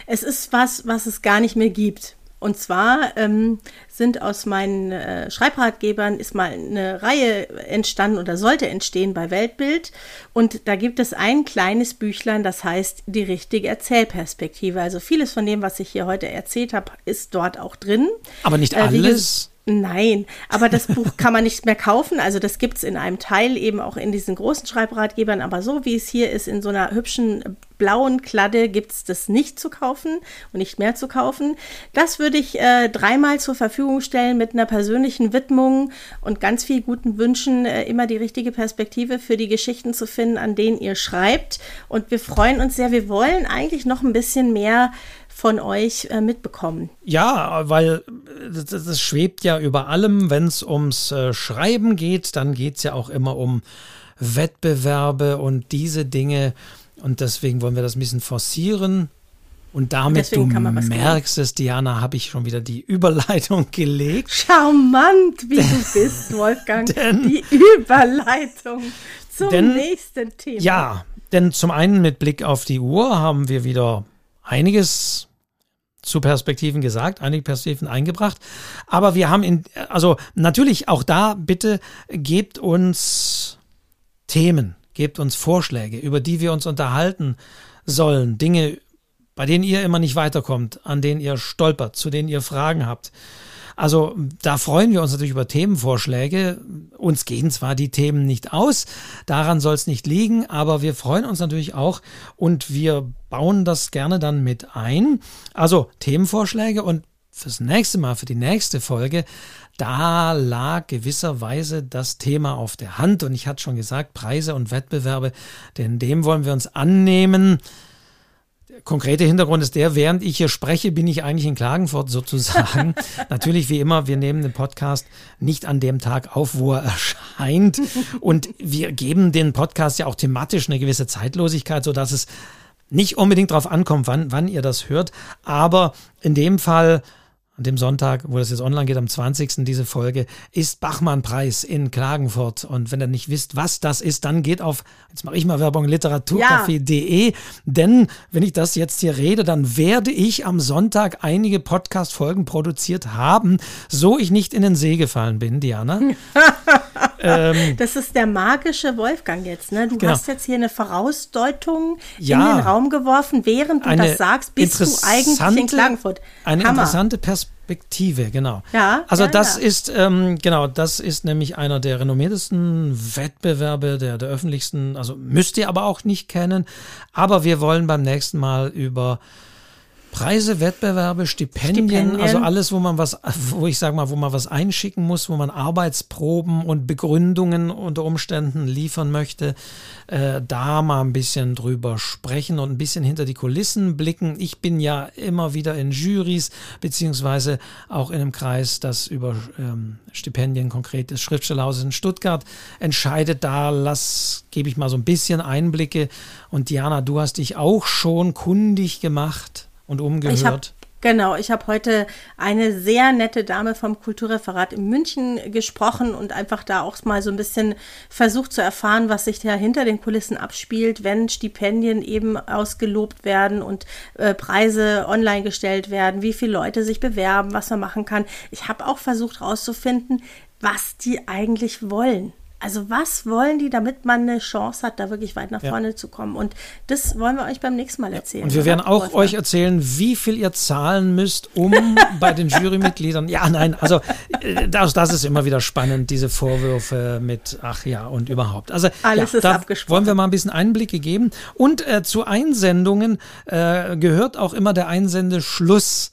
Es ist was, was es gar nicht mehr gibt. Und zwar ähm, sind aus meinen äh, Schreibratgebern ist mal eine Reihe entstanden oder sollte entstehen bei Weltbild. Und da gibt es ein kleines Büchlein, das heißt die richtige Erzählperspektive. Also vieles von dem, was ich hier heute erzählt habe, ist dort auch drin. Aber nicht Äh, alles. Nein, aber das Buch kann man nicht mehr kaufen. Also das gibt es in einem Teil eben auch in diesen großen Schreibratgebern. Aber so wie es hier ist, in so einer hübschen blauen Kladde, gibt es das nicht zu kaufen und nicht mehr zu kaufen. Das würde ich äh, dreimal zur Verfügung stellen mit einer persönlichen Widmung und ganz viel guten Wünschen, äh, immer die richtige Perspektive für die Geschichten zu finden, an denen ihr schreibt. Und wir freuen uns sehr. Wir wollen eigentlich noch ein bisschen mehr von euch äh, mitbekommen. Ja, weil äh, das, das schwebt ja über allem. Wenn es ums äh, Schreiben geht, dann geht es ja auch immer um Wettbewerbe und diese Dinge. Und deswegen wollen wir das ein bisschen forcieren. Und damit, Deswegen du merkst es, Diana, habe ich schon wieder die Überleitung gelegt. Charmant, wie du bist, Wolfgang. Denn- die Überleitung zum Denn- nächsten Thema. Ja, denn zum einen mit Blick auf die Uhr haben wir wieder einiges zu Perspektiven gesagt, einige Perspektiven eingebracht. Aber wir haben in, also natürlich auch da bitte gebt uns Themen, gebt uns Vorschläge, über die wir uns unterhalten sollen, Dinge, bei denen ihr immer nicht weiterkommt, an denen ihr stolpert, zu denen ihr Fragen habt. Also da freuen wir uns natürlich über Themenvorschläge. Uns gehen zwar die Themen nicht aus, daran soll es nicht liegen, aber wir freuen uns natürlich auch und wir bauen das gerne dann mit ein. Also Themenvorschläge und fürs nächste Mal, für die nächste Folge, da lag gewisserweise das Thema auf der Hand und ich hatte schon gesagt, Preise und Wettbewerbe, denn dem wollen wir uns annehmen. Der konkrete Hintergrund ist der, während ich hier spreche, bin ich eigentlich in Klagenfurt sozusagen. Natürlich, wie immer, wir nehmen den Podcast nicht an dem Tag auf, wo er erscheint. Und wir geben den Podcast ja auch thematisch eine gewisse Zeitlosigkeit, sodass es nicht unbedingt darauf ankommt, wann, wann ihr das hört. Aber in dem Fall, an dem Sonntag, wo das jetzt online geht, am 20. diese Folge, ist Bachmann-Preis in Klagenfurt. Und wenn ihr nicht wisst, was das ist, dann geht auf, jetzt mache ich mal Werbung, literaturcafé.de. Denn wenn ich das jetzt hier rede, dann werde ich am Sonntag einige Podcast-Folgen produziert haben, so ich nicht in den See gefallen bin, Diana. Das ist der magische Wolfgang jetzt. Ne? Du Genau. hast jetzt hier eine Vorausdeutung Ja. in den Raum geworfen. Während du das sagst, bist du eigentlich in Klagenfurt. Eine Hammer. interessante Perspektive, genau. Ja, also ja, das ja. ist, ähm, genau, das ist nämlich einer der renommiertesten Wettbewerbe, der, der öffentlichsten, also müsst ihr aber auch nicht kennen. Aber wir wollen beim nächsten Mal über Preise, Wettbewerbe, Stipendien, Stipendien. also alles, wo man was, wo ich sage mal, wo man was einschicken muss, wo man Arbeitsproben und Begründungen unter Umständen liefern möchte, äh, da mal ein bisschen drüber sprechen und ein bisschen hinter die Kulissen blicken. Ich bin ja immer wieder in Juries, beziehungsweise auch in einem Kreis, das über ähm, Stipendien konkret das Schriftstellerhaus in Stuttgart entscheidet. Da lass, gebe ich mal so ein bisschen Einblicke. Und Diana, du hast dich auch schon kundig gemacht und umgehört. Genau, ich habe heute eine sehr nette Dame vom Kulturreferat in München gesprochen und einfach da auch mal so ein bisschen versucht zu erfahren, was sich da hinter den Kulissen abspielt, wenn Stipendien eben ausgelobt werden und äh, Preise online gestellt werden, wie viele Leute sich bewerben, was man machen kann. Ich habe auch versucht herauszufinden, was die eigentlich wollen. Also was wollen die, damit man eine Chance hat, da wirklich weit nach ja. vorne zu kommen? Und das wollen wir euch beim nächsten Mal erzählen. Und wir werden auch Wolfgang? euch erzählen, wie viel ihr zahlen müsst, um bei den Jurymitgliedern. Ja, nein, also äh, das, das ist immer wieder spannend, diese Vorwürfe mit, ach ja, und überhaupt. Also alles ja, ist abgesprochen. Wollen wir mal ein bisschen Einblicke geben. Und äh, zu Einsendungen äh, gehört auch immer der Einsendeschluss.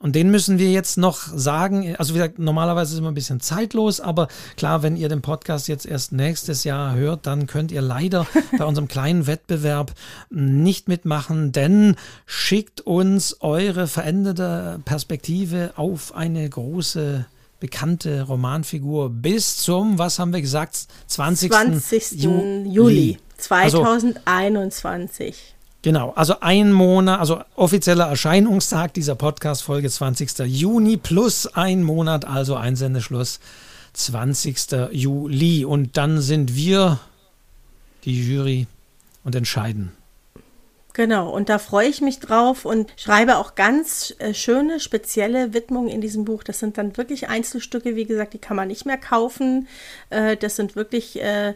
Und den müssen wir jetzt noch sagen. Also wie gesagt, normalerweise ist immer ein bisschen zeitlos, aber klar, wenn ihr den Podcast jetzt erst nächstes Jahr hört, dann könnt ihr leider bei unserem kleinen Wettbewerb nicht mitmachen, denn schickt uns eure veränderte Perspektive auf eine große bekannte Romanfigur bis zum, was haben wir gesagt, 20. 20. Juli 2021. Also, Genau, also ein Monat, also offizieller Erscheinungstag dieser Podcast-Folge 20. Juni plus ein Monat, also Einsendeschluss 20. Juli. Und dann sind wir die Jury und entscheiden. Genau, und da freue ich mich drauf und schreibe auch ganz äh, schöne, spezielle Widmungen in diesem Buch. Das sind dann wirklich Einzelstücke, wie gesagt, die kann man nicht mehr kaufen. Äh, das sind wirklich äh,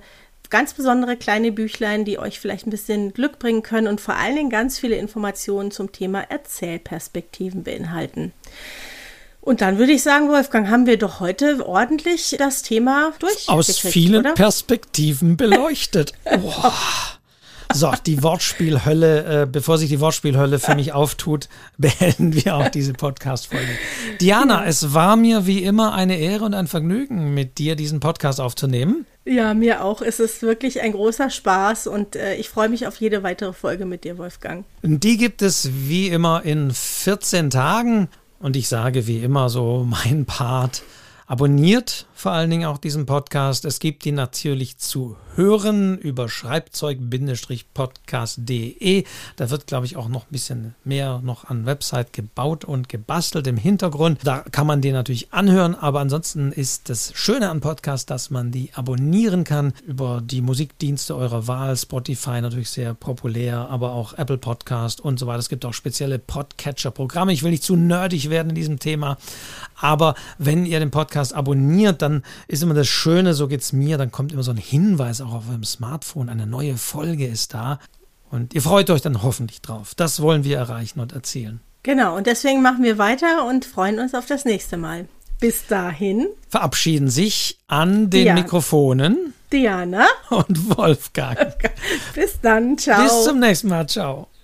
ganz besondere kleine Büchlein, die euch vielleicht ein bisschen Glück bringen können und vor allen Dingen ganz viele Informationen zum Thema Erzählperspektiven beinhalten. Und dann würde ich sagen, Wolfgang, haben wir doch heute ordentlich das Thema durch. Aus vielen oder? Perspektiven beleuchtet. Oh. So, die Wortspielhölle, äh, bevor sich die Wortspielhölle für mich auftut, beenden wir auch diese Podcast-Folge. Diana, es war mir wie immer eine Ehre und ein Vergnügen, mit dir diesen Podcast aufzunehmen. Ja, mir auch. Es ist wirklich ein großer Spaß und äh, ich freue mich auf jede weitere Folge mit dir, Wolfgang. Die gibt es wie immer in 14 Tagen und ich sage wie immer so mein Part. Abonniert vor allen Dingen auch diesen Podcast. Es gibt ihn natürlich zu hören über schreibzeug-podcast.de. Da wird, glaube ich, auch noch ein bisschen mehr noch an Website gebaut und gebastelt im Hintergrund. Da kann man den natürlich anhören, aber ansonsten ist das Schöne an Podcast, dass man die abonnieren kann über die Musikdienste eurer Wahl. Spotify natürlich sehr populär, aber auch Apple Podcast und so weiter. Es gibt auch spezielle Podcatcher-Programme. Ich will nicht zu nerdig werden in diesem Thema, aber wenn ihr den Podcast abonniert, dann ist immer das Schöne, so geht es mir, dann kommt immer so ein Hinweis auch auf eurem Smartphone, eine neue Folge ist da. Und ihr freut euch dann hoffentlich drauf. Das wollen wir erreichen und erzählen. Genau, und deswegen machen wir weiter und freuen uns auf das nächste Mal. Bis dahin verabschieden sich an den Diana. Mikrofonen Diana und Wolfgang. Bis dann, ciao. Bis zum nächsten Mal, ciao.